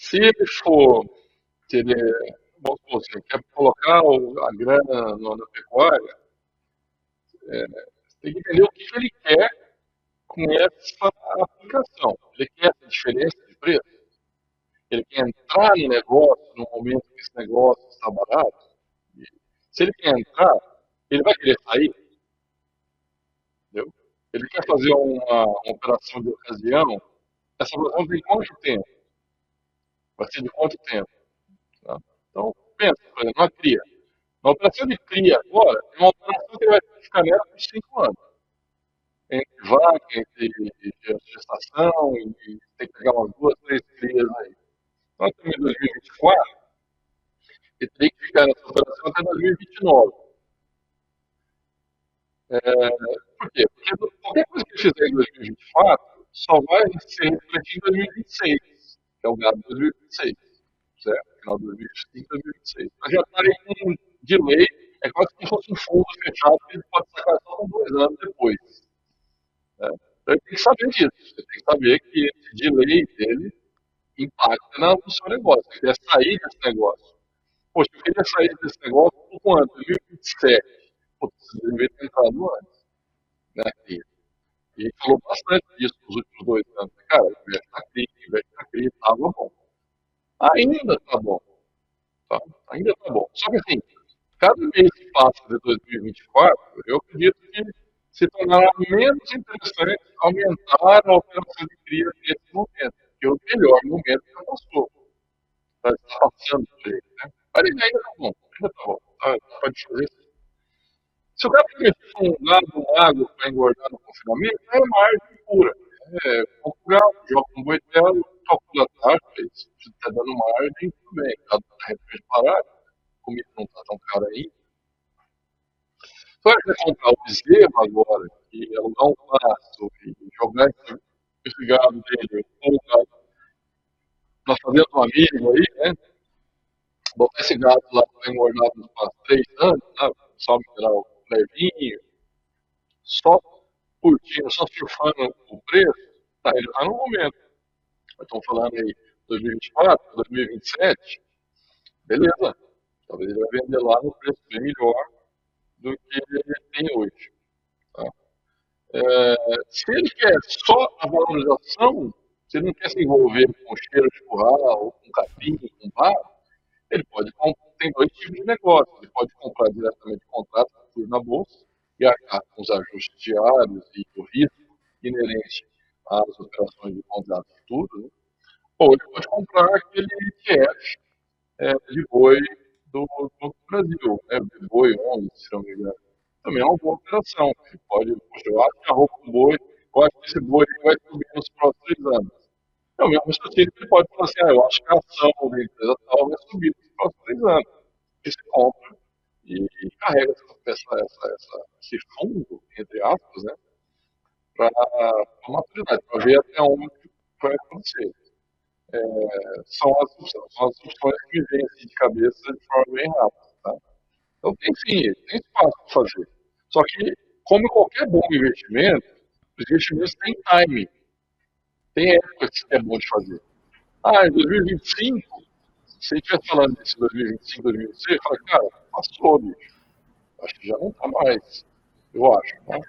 Se ele for, se ele, vamos supor, quer colocar a grana na pecuária, é, tem que entender o que ele quer com essa aplicação. Ele quer essa diferença de preço? ele quer entrar no negócio no momento que esse negócio está barato, se ele quer entrar, ele vai querer sair. Entendeu? Ele quer fazer uma, uma operação de ocasião, essa operação tem quanto tempo? Vai ser de quanto tempo? Tá? Então, pensa, por exemplo, uma cria. Uma operação de cria agora é uma operação que vai ficar nela por 5 anos. Entre vaca, entre gestação, e tem que pegar umas duas, três crias aí estamos em 2024 e tem que ficar nessa operação até 2029. É, por quê? Porque qualquer coisa que fizer em 2024 só vai ser refletido em 2026, que é o gado de 2026, certo? Final de 2025, 2026. Nós já estaremos com um delay, é quase como se fosse um fundo fechado que ele pode sacar só dois anos depois. É. Então ele tem que saber disso, ele tem que saber que esse delay dele impacta no seu negócio. Você quer sair desse negócio. Poxa, eu queria sair desse negócio por quanto? 2027. Pô, você deveria ter entrado antes. Né? E, e gente falou bastante disso nos últimos dois anos. Cara, investe na CRI, investe na CRI, estava bom. Ainda está bom. Tá? Ainda está bom. Só que assim, cada mês que passa de 2024, eu acredito que se tornará menos interessante aumentar a operação de cria nesse momento porque o melhor momento já passou. Está passando por ele, né? Mas ele ainda está bom, ainda está bom. Tá, pode fazer isso. Se o cara permitir um gado magro para engordar no confinamento, é margem pura. É, compra joga um boitelo, calcula a taxa, se está dando margem, tudo bem. Está repente parado, a comida não está tão cara aí. Se você comprar o bezerro agora, e alugar um pasto, e jogar esse gado dele, ou gado na fazenda do amigo aí, né? Botar esse gado lá para engordar nos três anos, né? Só o levinho, só curtindo, só surfando o preço, tá, ele tá no momento. Estamos falando aí 2024, 2027, beleza. Talvez ele vai vender lá no preço bem melhor do que ele tem hoje. Tá? É, se ele quer só a valorização, se ele não quer se envolver com cheiro de curral, com capim, com barro, ele pode tem dois tipos de negócio. Ele pode comprar diretamente contrato na bolsa e arcar com os ajustes diários e o risco inerente às operações de contrato futuro, né? ou ele pode comprar aquele ETF é, de boi do do Brasil, né, de boi 11, se não me engano. Também é uma boa operação. Ele pode, eu acho que a roupa do boi, eu acho que esse boi vai subir nos próximos três anos. É o mesmo raciocínio que ele pode falar assim, ah, eu acho que a ação da empresa tal vai subir nos próximos três anos. E você compra e, e carrega essa, essa, essa, esse fundo, entre aspas, né, para a maturidade, para ver até onde vai acontecer é, são, as, são as opções que me vêm assim, de cabeça de forma bem rápida. Tá? Então, tem sim, tem espaço para fazer. Só que, como qualquer bom investimento, os investimentos têm time. Tem época que é bom de fazer. Ah, em 2025, se a gente estiver falando disso em 2025, 2026, fala, cara, passou, bicho. Acho que já não está mais. Eu acho. Né?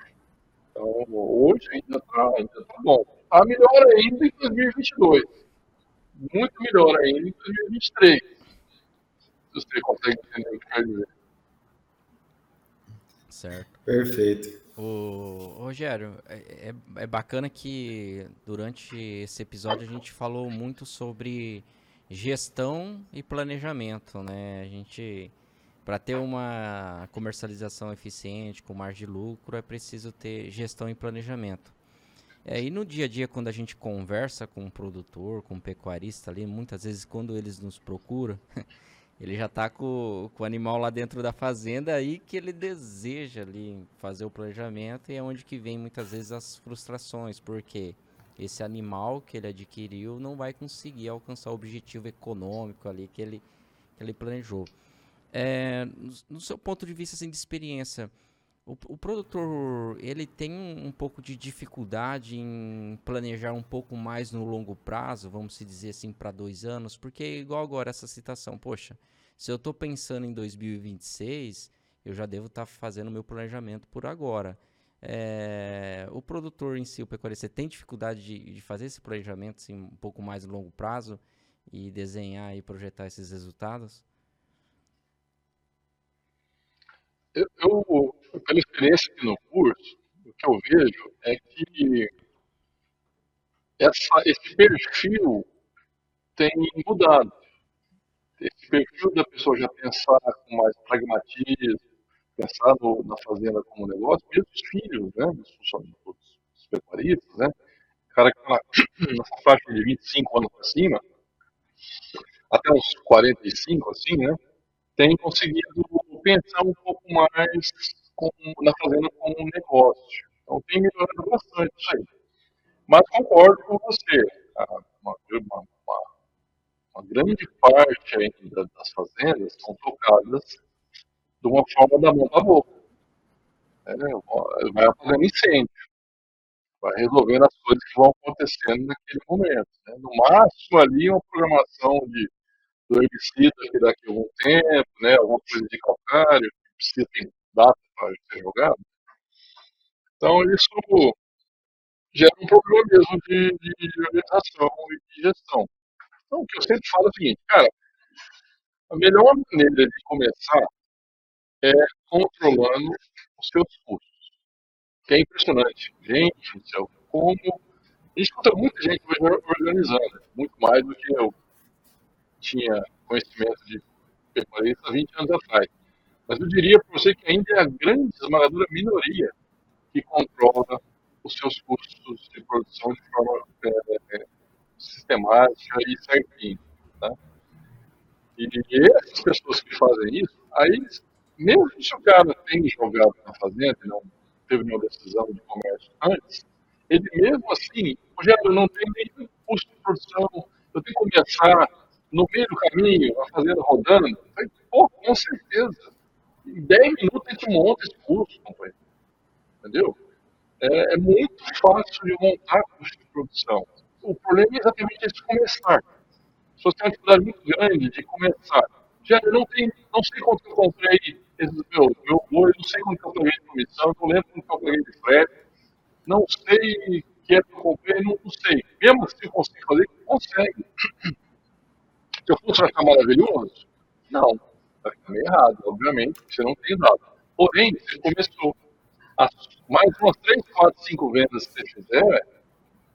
Então, hoje ainda está ainda tá bom. Está melhor ainda em 2022 muito melhor ainda em 2023. Se você consegue entender o que eu quero dizer. Certo. Perfeito. O Rogério, é, é, é bacana que durante esse episódio a gente falou muito sobre gestão e planejamento, né? A gente para ter uma comercialização eficiente com margem de lucro é preciso ter gestão e planejamento. É, e no dia a dia, quando a gente conversa com um produtor, com um pecuarista ali, muitas vezes quando eles nos procuram, ele já está com, com o animal lá dentro da fazenda aí que ele deseja ali fazer o planejamento e é onde que vem muitas vezes as frustrações, porque esse animal que ele adquiriu não vai conseguir alcançar o objetivo econômico ali que ele, que ele planejou. É, no, seu ponto de vista assim, de experiência, o, o produtor ele tem um, um, pouco de dificuldade em planejar um pouco mais no longo prazo, vamos se dizer assim, para dois anos, porque igual agora essa citação, poxa, se eu estou pensando em 2026, eu já devo estar tá fazendo meu planejamento por agora. É, o produtor em si, o pecuarista, tem dificuldade de, de, fazer esse planejamento assim, um pouco mais no longo prazo e desenhar e projetar esses resultados? Eu, eu pela experiência aqui no curso, o que eu vejo é que essa, esse perfil tem mudado. Esse perfil da pessoa já pensar com mais pragmatismo, pensar no, na fazenda como negócio, mesmo os filhos, né, dos funcionários, dos pecuaristas, né, cara que está nessa faixa de 25 anos para cima, até uns 45, assim, né, tem conseguido pensar um pouco mais com, na fazenda como um negócio. Então tem melhorado bastante isso aí. Mas concordo com você. Uma, uma, uma, uma grande parte ainda das fazendas são tocadas de uma forma da mão para a boca. É, vai apagando incêndio. Vai resolvendo as coisas que vão acontecendo naquele momento. Né? No máximo ali uma programação de do herbicida que daqui a algum tempo, né, alguma coisa de calcário, que precisa ter data para ser jogado. Então, isso gera um problema mesmo de, de, organização e de gestão. Então, o que eu sempre falo é o seguinte, cara, a melhor maneira de começar é controlando os seus custos. Que é impressionante. Gente, como. A gente escuta muita gente organizando, muito mais do que eu tinha conhecimento de pecuarista há 20 anos atrás. Mas eu diria para você que ainda é a grande esmagadora minoria que controla os seus custos de produção de forma é, sistemática e certinha. Tá? E essas pessoas que fazem isso, aí mesmo se o cara tem jogado na fazenda não teve nenhuma decisão de comércio antes, ele mesmo assim, Rogério, não tem nenhum custo de produção, eu tenho que começar no meio do caminho, a fazenda rodando. Falei, Pô, com certeza. Em 10 minutos a gente monta esse custo, companheiro. Entendeu? É, é, muito fácil de montar custo de produção. O problema é exatamente esse começar. Se você tem uma dificuldade muito grande de começar, já não, tem, não sei quanto eu comprei esse meu, meu boi, não sei quanto eu paguei de comissão, não lembro quanto eu paguei de frete, não sei que é que eu comprei, não, não sei. Mesmo assim, eu consigo fazer, consegue. Se eu fosse achar maravilhoso, não. Vai ficar meio errado, obviamente, você não tem dado. Porém, você começou. As, mais umas 3, 4, 5 vendas que você fizer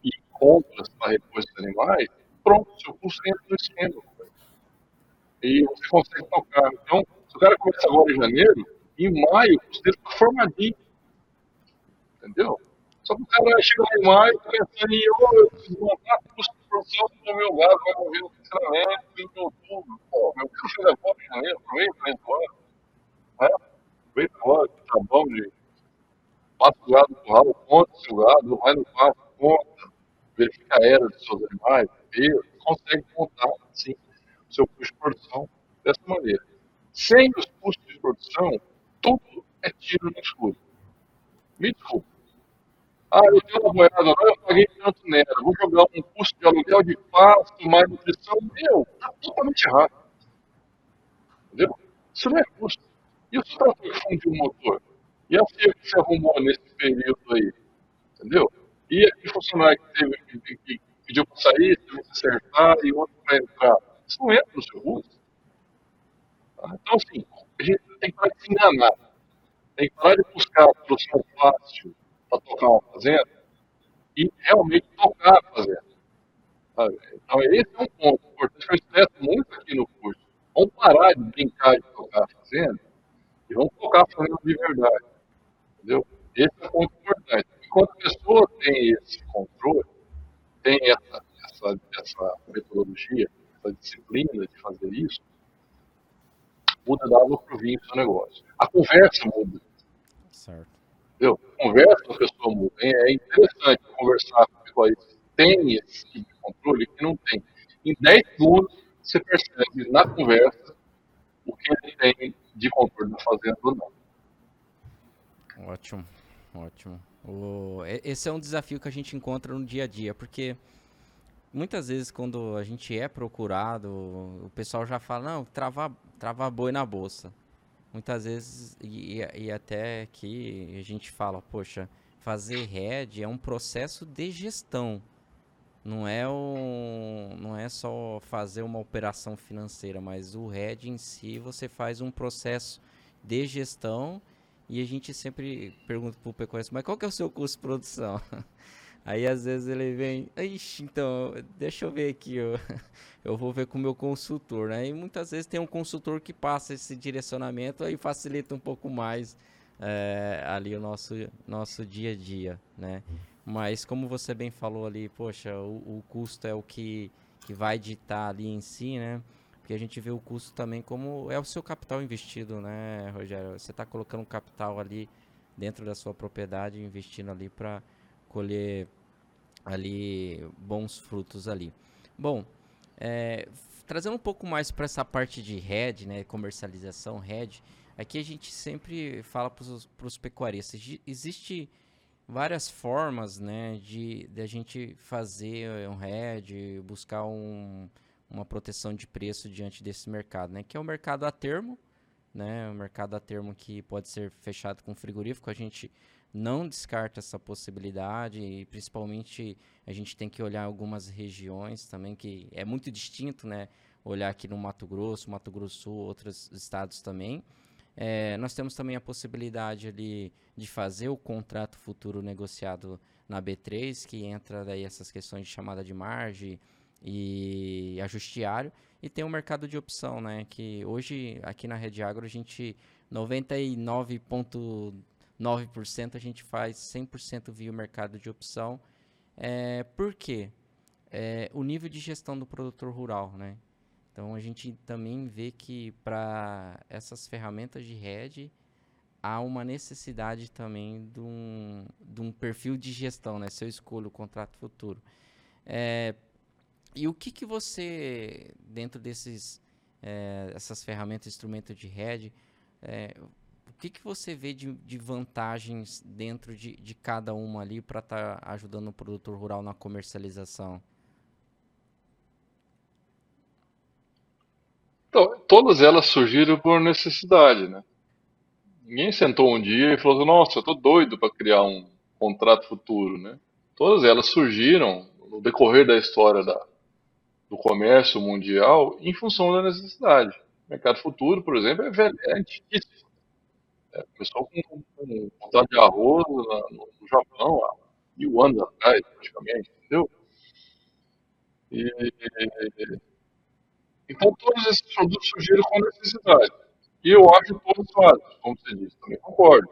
e compras para repor esses animais, pronto, seu custo entra no esquema. E você consegue tocar. Então, se o cara começa agora em janeiro, em maio, dele está formadinho. Entendeu? Só que o cara chega maio pensando em, oh, eu preciso montar custo de produção do meu gado, vai morrer no funcionamento em outubro. Pô, meu filho levou em janeiro, aproveita, vem embora. Né? Aproveita agora, tá bom de passa o gado no ralo, conta o seu gado, vai no quarto, conta, verifica a era dos seus animais, vê, consegue montar, assim, o seu custo de produção dessa maneira. Sem os custos de produção, tudo é tiro no escuro. Me desculpe. Ah, eu tenho uma boiada lá, eu paguei tanto nela. Vou jogar um custo de aluguel de pasto, mais nutrição. Meu, tá totalmente errado. Entendeu? Isso não é custo. E o trator que fundiu o motor? E a FIA que se arrumou nesse período aí? Entendeu? E aquele funcionário que, teve, que, que pediu para sair, teve que acertar e outro para entrar. Isso não entra no seu custo. Tá? Então, assim, a gente tem que parar de se enganar. Tem que parar de buscar a solução fácil para tocar uma fazenda e realmente tocar a fazenda. Então, esse é um ponto importante que eu estresso muito aqui no curso. Vamos parar de brincar de tocar a fazenda e vamos tocar a fazenda de verdade. Entendeu? Esse é um ponto importante. Enquanto a pessoa tem esse controle, tem essa, essa, essa metodologia, essa disciplina de fazer isso, muda da água para o vinho o seu negócio. A conversa muda. Certo. Entendeu? Conversa com a pessoa. É interessante conversar com pessoas que têm esse tipo de controle que não tem. Em 10 segundos, você percebe na conversa o que ele tem de controle na fazenda ou não. Ótimo, ótimo. Esse é um desafio que a gente encontra no dia a dia, porque muitas vezes quando a gente é procurado, o pessoal já fala, não, travar, travar boi na bolsa. Muitas vezes, e, e até que a gente fala, poxa, fazer head é um processo de gestão. Não é, um, não é só fazer uma operação financeira, mas o head em si você faz um processo de gestão e a gente sempre pergunta para o pecuarista, mas qual que é o seu custo de produção? Aí às vezes ele vem, ixi, então, deixa eu ver aqui, eu, eu vou ver com o meu consultor, né? E muitas vezes tem um consultor que passa esse direcionamento aí facilita um pouco mais é, ali o nosso, nosso dia a dia, né? Mas como você bem falou ali, poxa, o, o custo é o que, que vai ditar ali em si, né? Porque a gente vê o custo também como é o seu capital investido, né, Rogério? Você está colocando capital ali dentro da sua propriedade, investindo ali para colher ali bons frutos ali. Bom, é, trazendo um pouco mais para essa parte de head, né, comercialização, head, aqui a gente sempre fala para os pecuaristas, existe várias formas, né, de, de a gente fazer um head, buscar um, uma proteção de preço diante desse mercado, né, que é o mercado a termo, né, o mercado a termo que pode ser fechado com frigorífico, a gente não descarta essa possibilidade e principalmente a gente tem que olhar algumas regiões também que é muito distinto, né? Olhar aqui no Mato Grosso, Mato Grosso Sul, outros estados também. É, nós temos também a possibilidade ali de fazer o contrato futuro negociado na B3, que entra daí essas questões de chamada de margem e ajustiário. E tem o mercado de opção, né? Que hoje aqui na Rede Agro a gente 99. 9% a gente faz 100% via o mercado de opção. É, por quê? É, o nível de gestão do produtor rural, né? Então a gente também vê que para essas ferramentas de hedge há uma necessidade também de um, de um perfil de gestão, né? Se eu escolho o contrato futuro. É, e o que, que você, dentro desses é, essas ferramentas, instrumento de hedge, é, que, que você vê de, de vantagens dentro de, de cada uma ali para estar tá ajudando o produtor rural na comercialização? Então, todas elas surgiram por necessidade, né? Ninguém sentou um dia e falou nossa, eu tô doido para criar um contrato futuro, né? Todas elas surgiram no decorrer da história da, do comércio mundial em função da necessidade. O mercado futuro, por exemplo, é, velho, é antiquíssimo. É, começou com, um contrato de arroz no, no Japão há mil anos atrás, praticamente, entendeu? E, então, todos esses produtos surgiram com necessidade. E eu acho todos válidos, como você disse, também concordo.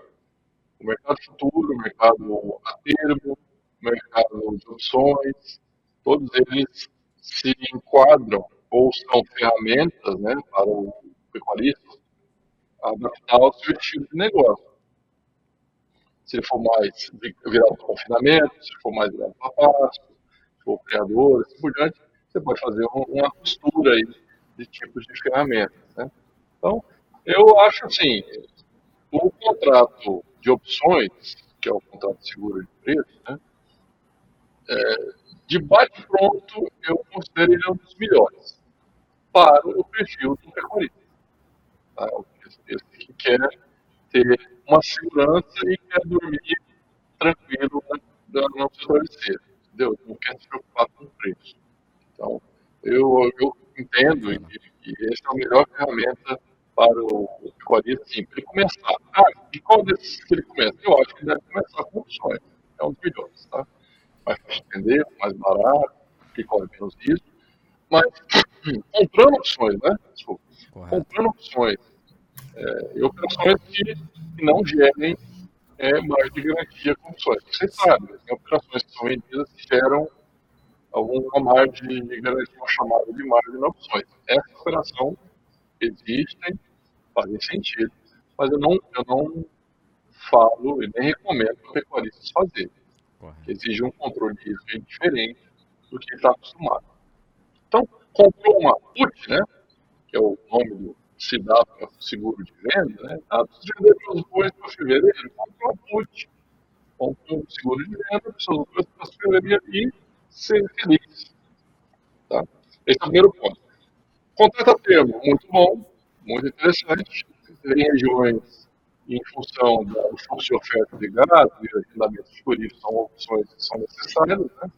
O mercado futuro, o mercado a termo, o mercado de opções, todos eles se enquadram ou são ferramentas né, para o pecuarista adaptar ao seu estilo de negócio. Se ele for mais virado para confinamento, se for mais virado para pasto, se for criador, assim por diante, você pode fazer uma costura aí de tipos de ferramentas. Né? Então, eu acho assim, o contrato de opções, que é o contrato de seguro de preço, né, é, de bate-pronto, eu considero ele um dos melhores para o perfil do pecuarista. Tá? Esse que quer ter uma segurança e quer dormir tranquilo no seu travesseiro, entendeu? Não quer se preocupar com o preço. Então, eu, eu entendo que, essa é a melhor ferramenta para o pecuarista, sim, para ele começar. Ah, e qual desses que ele começa? Eu acho que ele deve começar com opções. É um dos melhores, tá? Mais fácil de entender, mais barato, que corre menos risco. Mas comprando opções, né? Desculpa. Comprando opções é, e operações que, que não gerem é, margem de garantia com opções. Vocês sabem, tem operações que são vendidas que geram alguma margem de garantia, uma chamada de margem de opções. Essa operação existem, fazem sentido, mas eu não, eu não falo e nem recomendo para pecuaristas fazerem. Exige um controle de risco diferente do que está acostumado. Então, comprou uma put, né, que é o nome do CIDAP, é seguro de venda, né, tá, de vender seus bois para fevereiro, comprou uma put, comprou um seguro de venda para seus bois para fevereiro e ser feliz. Tá? Esse é o primeiro ponto. Contrato a termo, muito bom, muito interessante. Em regiões, em função do fluxo de oferta de gado e agendamentos jurídicos, são opções que são necessárias, né?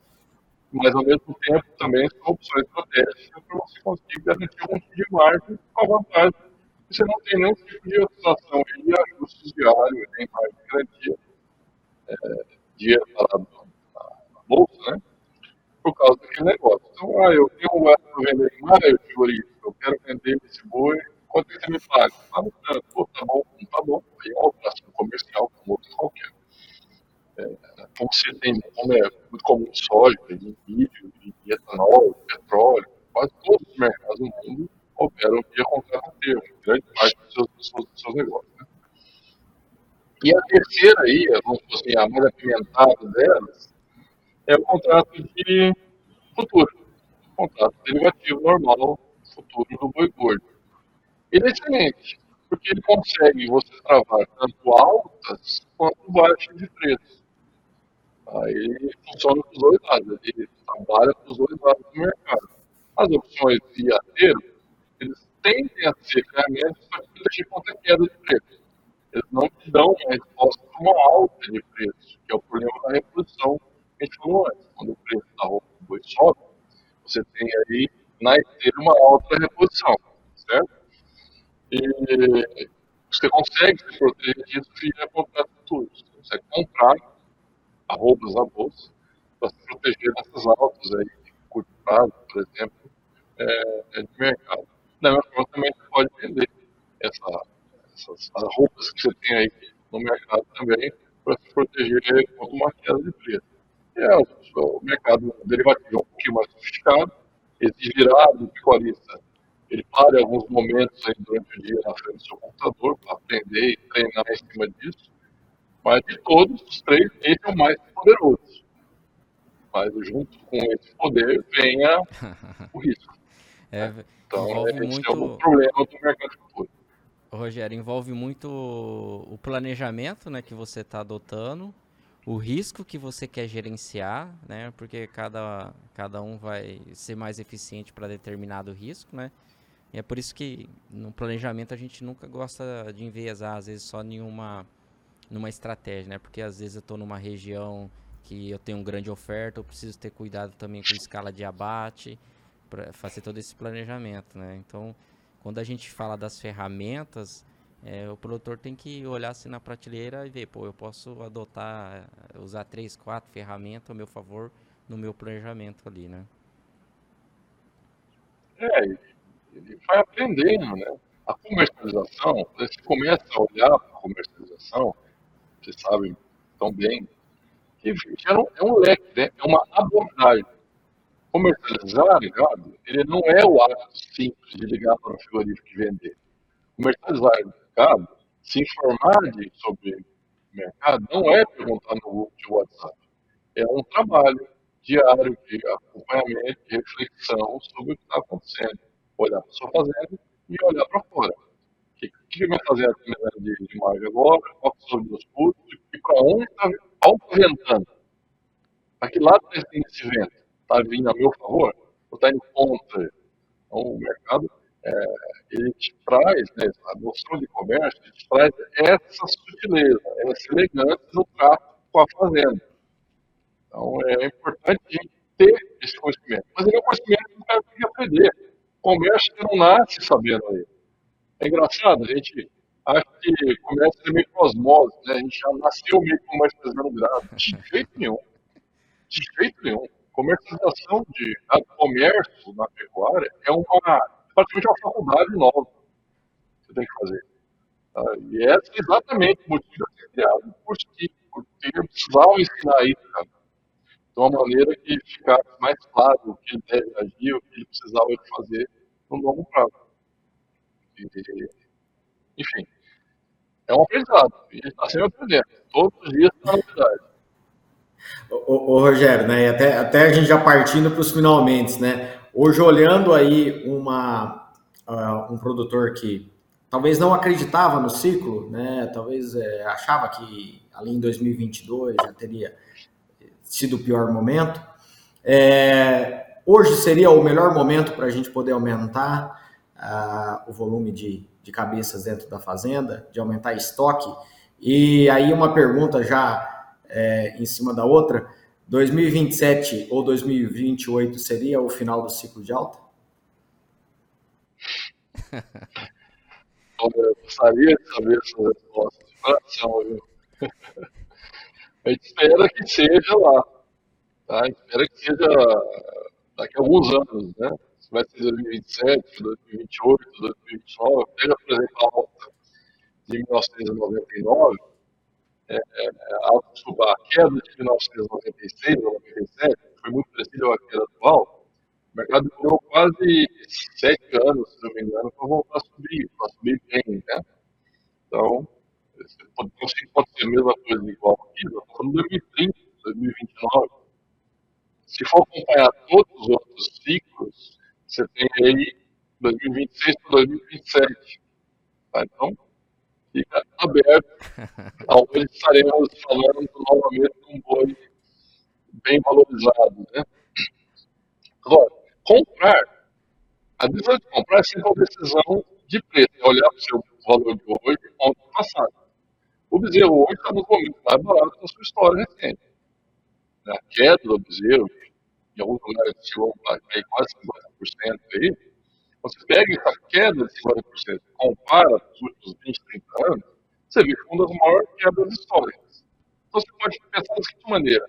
Mas ao mesmo tempo também são opções estratégicas para você conseguir garantir um tipo de margem com a vantagem que você não tem nenhum tipo de oscilação de ajustes diários, nem margem de garantia, é, dinheiro parado na, bolsa, né? por causa daquele negócio. Então, ah, eu tenho um gado para vender em maio, eu quero vender esse boi, quanto é que você me paga? Ah, não, pô, tá bom, não tá bom. Aí é uma operação comercial como outro qualquer. Como você tem, como é muito comum soja, milho, etanol, petróleo, quase todos os mercados do mundo operam via contrato termo, grande parte dos seus, dos seus, dos seus negócios. Né? E a terceira aí, vamos dizer assim, a mais apimentada delas, é o contrato de futuro, o contrato derivativo normal futuro do boi gordo. Ele é excelente, porque ele consegue você travar tanto altas quanto baixas de preço. Aí funciona com os dois lados, ele trabalha com os dois lados do mercado. As opções via termo, eles tendem a ser ferramentas para proteger contra a queda de preço. Eles não te dão uma resposta para uma alta de preço, que é o problema da reprodução a gente falou antes, quando o preço da roupa do boi sobe, você tem aí na esteira uma alta reposição, certo? E você consegue se proteger disso via contratos futuros. Você consegue comprar arrobas na bolsa para se proteger dessas altas aí, de curto prazo, por exemplo, é, é de mercado. Da mesma forma, também você pode vender essa, essas roupas que você tem aí no mercado também para se proteger contra uma queda de preço. É, o mercado derivativo é um pouquinho mais sofisticado, exigirá do pecuarista ele para em alguns momentos aí durante o dia na frente do seu computador para aprender e treinar em cima disso. Mas de todos os três, esse é o mais poderoso. Mas junto com esse poder vem a, o risco. É, então, envolve esse muito... é o problema do mercado futuro. Rogério, envolve muito o planejamento né, que você está adotando, o risco que você quer gerenciar, né? Porque cada, cada um vai ser mais eficiente para determinado risco, né? E é por isso que no planejamento a gente nunca gosta de enviesar, às vezes, só nenhuma numa estratégia, né? Porque às vezes eu estou numa região que eu tenho uma grande oferta, eu preciso ter cuidado também com escala de abate, para fazer todo esse planejamento, né? Então, quando a gente fala das ferramentas, é, o produtor tem que olhar assim na prateleira e ver, pô, eu posso adotar, usar três, quatro ferramentas a meu favor no meu planejamento ali, né? É, ele vai aprendendo, né? A comercialização, você começa a olhar para a comercialização, você sabe tão bem, que um, é um leque, né? é uma abordagem. Comercializar, ligado, ele não é o ato simples de ligar para o frigorífico e vender. Comercializar mercado, se informar de, sobre mercado, não é perguntar no grupo de WhatsApp. É um trabalho diário de acompanhamento, de reflexão sobre o que está acontecendo. Olhar para a sua fazenda e olhar para fora. Que, vai fazer a comunidade de, de margem agora? Qual são os meus custos? E para onde está tá ventando? Para que lado está esse vento? Está vindo a meu favor? Ou está indo contra? Então, o mercado é, ele te traz, né, a noção de comércio, ele te traz essa sutileza, essa elegância no trato com a fazenda. Então, é importante a gente ter esse conhecimento. Mas ele é um conhecimento que o cara tem que aprender. O comércio não nasce sabendo ele. É engraçado, a gente acha que é meio cosmose, né? A gente já nasceu meio comercializando grado. De jeito nenhum. De jeito nenhum. Comercialização de comércio na pecuária é uma praticamente uma faculdade nova que você tem que fazer. Tá? E é exatamente o motivo de ser criado, porque, porque eu precisava ensinar isso, cara, de uma maneira que ficasse mais claro o que ele deve agir, o que ele precisava fazer no longo prazo. Enfim, é um aprendizado, e está sempre aprendendo, todos os dias tem uma novidade. Ô, ô, Rogério, né? até, até a gente já partindo para os finalmente, né? Hoje, olhando aí uma, uh, um produtor que talvez não acreditava no ciclo, né? talvez é, achava que ali em 2022 já teria sido o pior momento, é, hoje seria o melhor momento para a gente poder aumentar o volume de, de cabeças dentro da fazenda, de aumentar estoque. E aí uma pergunta já é, em cima da outra, 2027 ou 2028 seria o final do ciclo de alta? Eu gostaria de saber essa resposta de coração, viu? A gente espera que seja lá. Tá? A gente espera que seja daqui a alguns anos, né? Se vai ser 2027, 2028, 2029, pega, por exemplo, a alta de 1999, é, é, a, a queda de 1996 ou 97 foi muito parecida a queda atual, o mercado demorou quase sete anos, se não me engano, para voltar a subir, para subir bem, né? Então, pode, pode ser a mesma coisa igual aqui, nós estamos em 2030, 2029. Se for acompanhar todos os outros ciclos, você tem aí 2026 para 2027. Tá? Então, fica aberto. Talvez estaremos falando novamente de um boi bem valorizado. Né? Agora, comprar, a decisão de comprar é sempre uma decisão de preço, é olhar para o seu valor de hoje e ontem passado. O bezerro hoje está nos momentos mais baratos da sua história recente. A queda do bezerro, em alguns lugares chegou a cair quase 50% aí, você pega essa queda de 50%, compara os últimos 20, 30 anos, você vê que é uma das maiores quebras históricas. Então você pode pensar da seguinte maneira: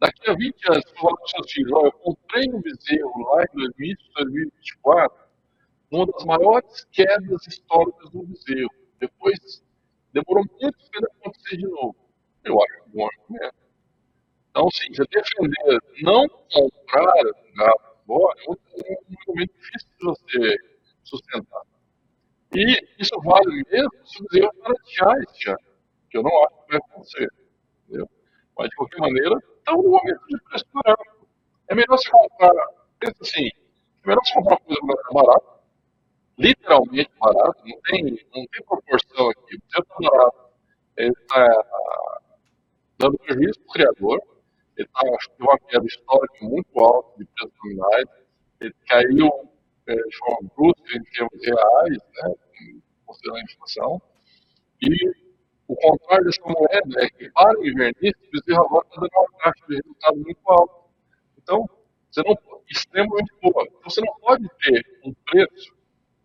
daqui a 20 anos, você fala para os seus filhos, olha, eu comprei um bezerro lá em 2024, uma das maiores quedas históricas do bezerro. Depois, demorou muito para ele acontecer de novo. Eu acho um bom argumento. Então, sim, você defender não comprar gado é um, argumento difícil de você E isso vale mesmo se o erro baratear esse ano, que eu não acho que vai acontecer. Entendeu? Mas, de qualquer maneira, estamos no momento de preço barato. É melhor você comprar, pensa assim, é melhor você comprar coisa barata, literalmente barato, não tem, não tem proporção aqui. O está barato, ele está dando prejuízo para o criador, ele está com uma queda histórica muito alta de preços nominais, ele caiu é, de forma brusca em termos reais, né, considerando a inflação, e o contrário dessa moeda é que para o invernista, o Bezerra agora está dando uma taxa de resultado muito alta. Então, você não, extremamente boa. Então, você não pode ter um preço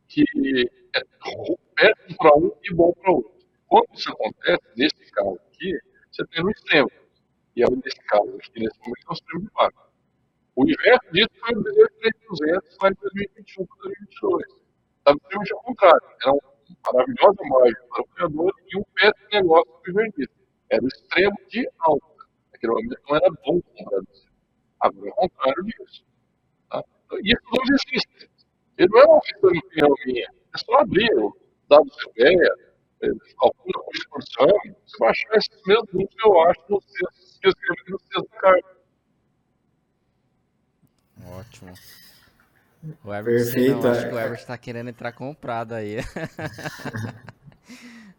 que é péssimo para um e bom para outro. Quando isso acontece, nesse caso aqui, você tem no extremo. E aí, nesse caso aqui, nesse momento, é o extremo de baixo. O inverso disso foi o Bezerra 3200 lá em 2021 para 2022. Estava extremamente ao contrário. Era uma maravilhosa margem para o criador e um péssimo negócio para o invernista. Era o extremo de alta. Naquele momento não era bom comprar Agora é o contrário disso. Tá? Isso não existe. Ele não é uma questão de opinião minha. É só abrir o CPEA, calcula a condição, você vai achar esses mesmos números que eu acho no texto que eu escrevi no. Ótimo. O Everton, Perfeito. Não, acho que o Everton está querendo entrar comprado aí.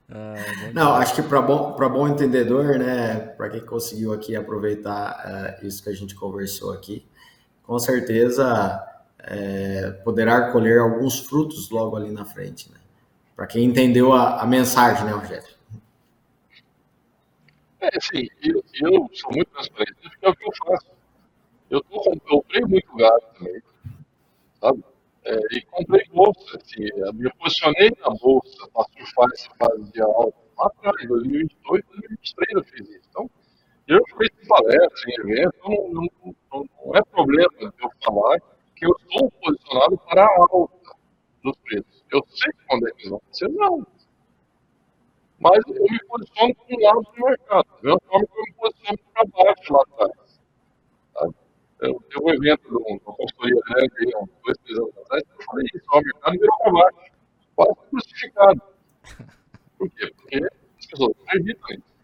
ah, não, acho que para bom, bom entendedor, né, para quem conseguiu aqui aproveitar uh, isso que a gente conversou aqui, com certeza é, poderá colher alguns frutos logo ali na frente, né? Para quem entendeu a, a, mensagem, né, Rogério? É, sim, eu, eu sou muito transparente, é o que eu faço. Eu, tô, eu comprei muito gado também, sabe? É, e comprei bolsa, assim, me posicionei na bolsa para surfar essa fase de alta lá atrás, em 2022, 2023 eu fiz isso. Então, eu fiz palestras, em eventos, então não, não, não, não é problema eu falar que eu estou posicionado para a alta dos preços. Eu sei quando é que eles vão acontecer, não. Mas eu me posiciono para um lado do mercado, da mesma forma que eu me posiciono para baixo lá atrás. Tá? Eu teve um evento de uma consultoria grande, uns dois, três anos atrás, eu falei isso, o mercado virou para baixo, quase crucificado. Por quê? Porque as pessoas não acreditam nisso.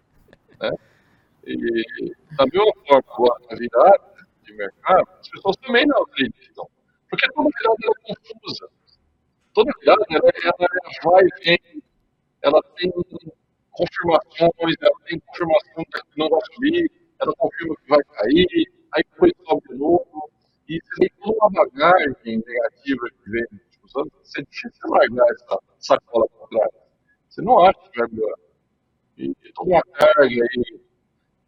Né? E da mesma forma, agora, na virada, de mercado, as pessoas também não acreditam. Porque toda virada é confusa. Toda virada ela, ela vai e vem, ela tem confirmações, ela tem confirmação que não vai subir, ela confirma que vai cair, aí depois sobe de novo. E você tem toda uma bagagem negativa que vem nos últimos anos, você é difícil largar essa sacola para trás. Você não acha que vai melhorar. E, toda uma carga aí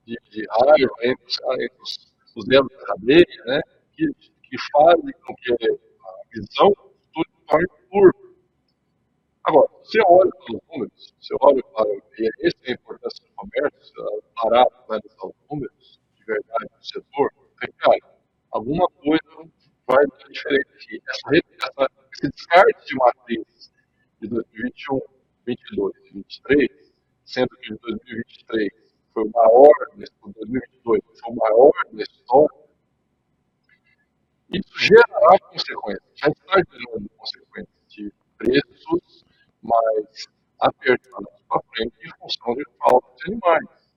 de, de raiva entre os, entre os os dedos da cadeia, né, que, que com que a visão se torne curva. Agora, você olha para os números, você olha para, e essa é a importância do comércio, parar para analisar os números de verdade do setor, porque, cara, alguma coisa vai dar diferente aqui. Essa, essa, esse descarte de matriz de 2021, 2022 e 2023, sendo que de 2023 foi o maior, nesse 2022 foi o maior da história, isso gerará consequências, já está gerando consequências de preços mais apertados para frente em função de falta de animais.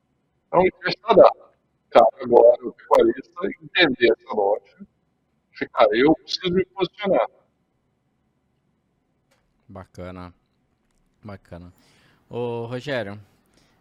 Então, está dado. Cabe agora o pecuarista entender essa lógica, ficar eu preciso me posicionar. Bacana, bacana. Ô, Rogério,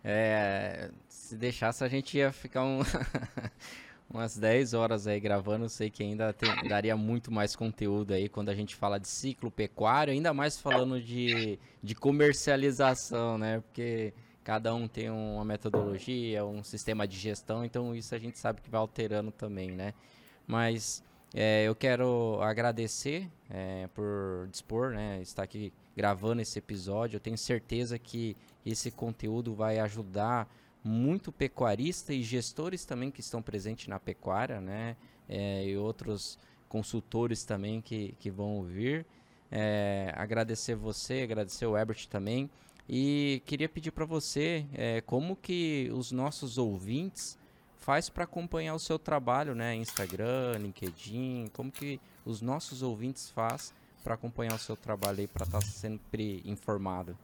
é, se deixasse, a gente ia ficar um umas 10 horas aí gravando. Sei que ainda tem, daria muito mais conteúdo aí quando a gente fala de ciclo pecuário, ainda mais falando de, de comercialização, né? Porque cada um tem uma metodologia, um sistema de gestão, então isso a gente sabe que vai alterando também, né? Mas é, eu quero agradecer é, por dispor, né? Estar aqui gravando esse episódio. Eu tenho certeza que esse conteúdo vai ajudar muito pecuarista e gestores também que estão presentes na pecuária, né? É, e outros consultores também que, que vão ouvir. É, agradecer você, agradecer o Herbert também. E queria pedir para você é, como que os nossos ouvintes faz para acompanhar o seu trabalho, né? Instagram, LinkedIn, como que os nossos ouvintes faz para acompanhar o seu trabalho aí, para estar tá sempre informado.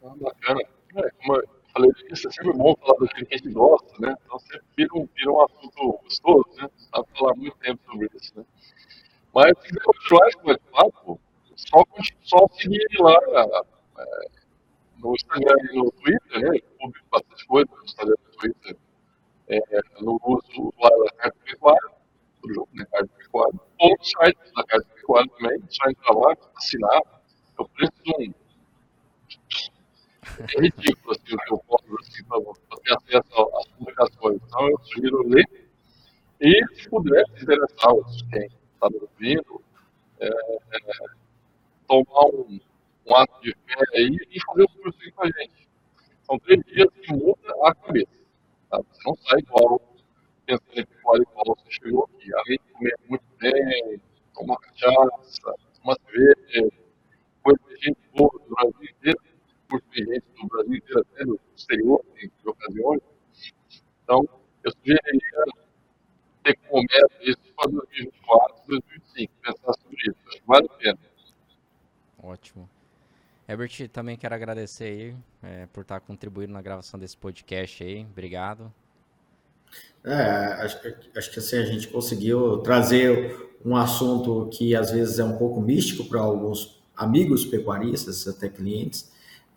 Bacana. É, como eu falei, isso é sempre bom falar daquilo que a gente gosta, né? Então sempre vira um, vira um assunto gostoso, né? Dá para falar muito tempo sobre isso, né? Mas se quiser continuar esse bate-papo, só, só seguir lá é, no Instagram e no Twitter, né? Eu publico bastante coisa no Instagram e no Twitter. É, no uso usuário da Carta Pecuária, do jogo, né? Carta Pecuária. Ou no site da Carta Pecuária também, só entrar lá, assinar. Eu preciso de um. É ridículo assim, o que eu posso assim, para ter acesso às publicações. Então eu sugiro ler. E se puder, se interessar, quem está ouvindo, é, tomar um um ato de fé aí e fazer o curso com a gente. São três dias que muda a cabeça. Tá? Você não sai igual pensando em pecuária igual você chegou aqui. Além de comer muito bem, tomar cachaça, tomar cerveja, coisa de gente boa do Brasil inteiro, curso de gente do Brasil inteiro, até do exterior, em ocasiões. Então, eu sugeriria ter como meta isso para 2024, 2025, pensar sobre isso. Acho que vale a pena. Ótimo. Herbert, também quero agradecer aí é, por estar contribuindo na gravação desse podcast aí. Obrigado. É, acho, acho que assim a gente conseguiu trazer um assunto que às vezes é um pouco místico para alguns amigos pecuaristas, até clientes.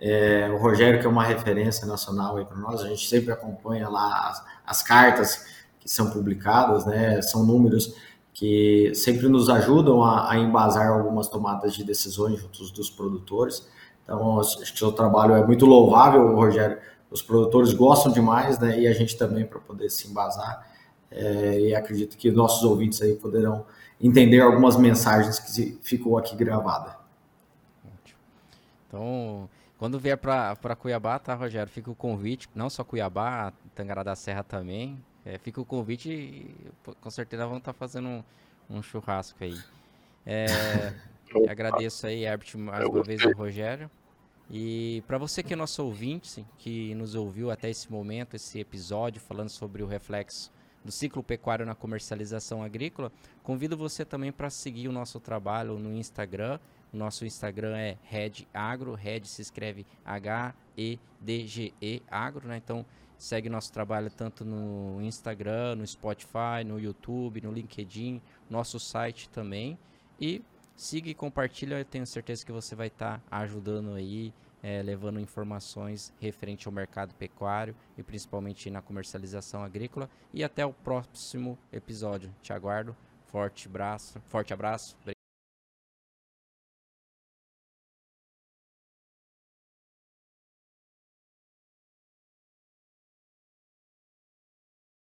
É, o Rogério, que é uma referência nacional para nós, a gente sempre acompanha lá as, as cartas que são publicadas, né? São números que sempre nos ajudam a, a embasar algumas tomadas de decisões juntos dos produtores. Então, o seu trabalho é muito louvável, Rogério. Os produtores gostam demais, né? E a gente também para poder se embasar. É, e acredito que nossos ouvintes aí poderão entender algumas mensagens que ficou aqui gravada. Então, quando vier para Cuiabá, tá, Rogério? Fica o convite, não só Cuiabá, Tangará da Serra também. É, fica o convite e com certeza vamos estar tá fazendo um, um, churrasco aí. É, agradeço aí, Herbert, mais uma vez, ao Rogério. E para você que é nosso ouvinte, que nos ouviu até esse momento, esse episódio falando sobre o reflexo do ciclo pecuário na comercialização agrícola, convido você também para seguir o nosso trabalho no Instagram. Nosso Instagram é Red Agro, Red se escreve H-E-D-G-E Agro, né? Então segue nosso trabalho tanto no Instagram, no Spotify, no YouTube, no LinkedIn, nosso site também. E Siga e compartilha, eu tenho certeza que você vai estar tá ajudando aí, é, levando informações referente ao mercado pecuário e principalmente na comercialização agrícola. E até o próximo episódio. Te aguardo. Forte abraço. Forte abraço.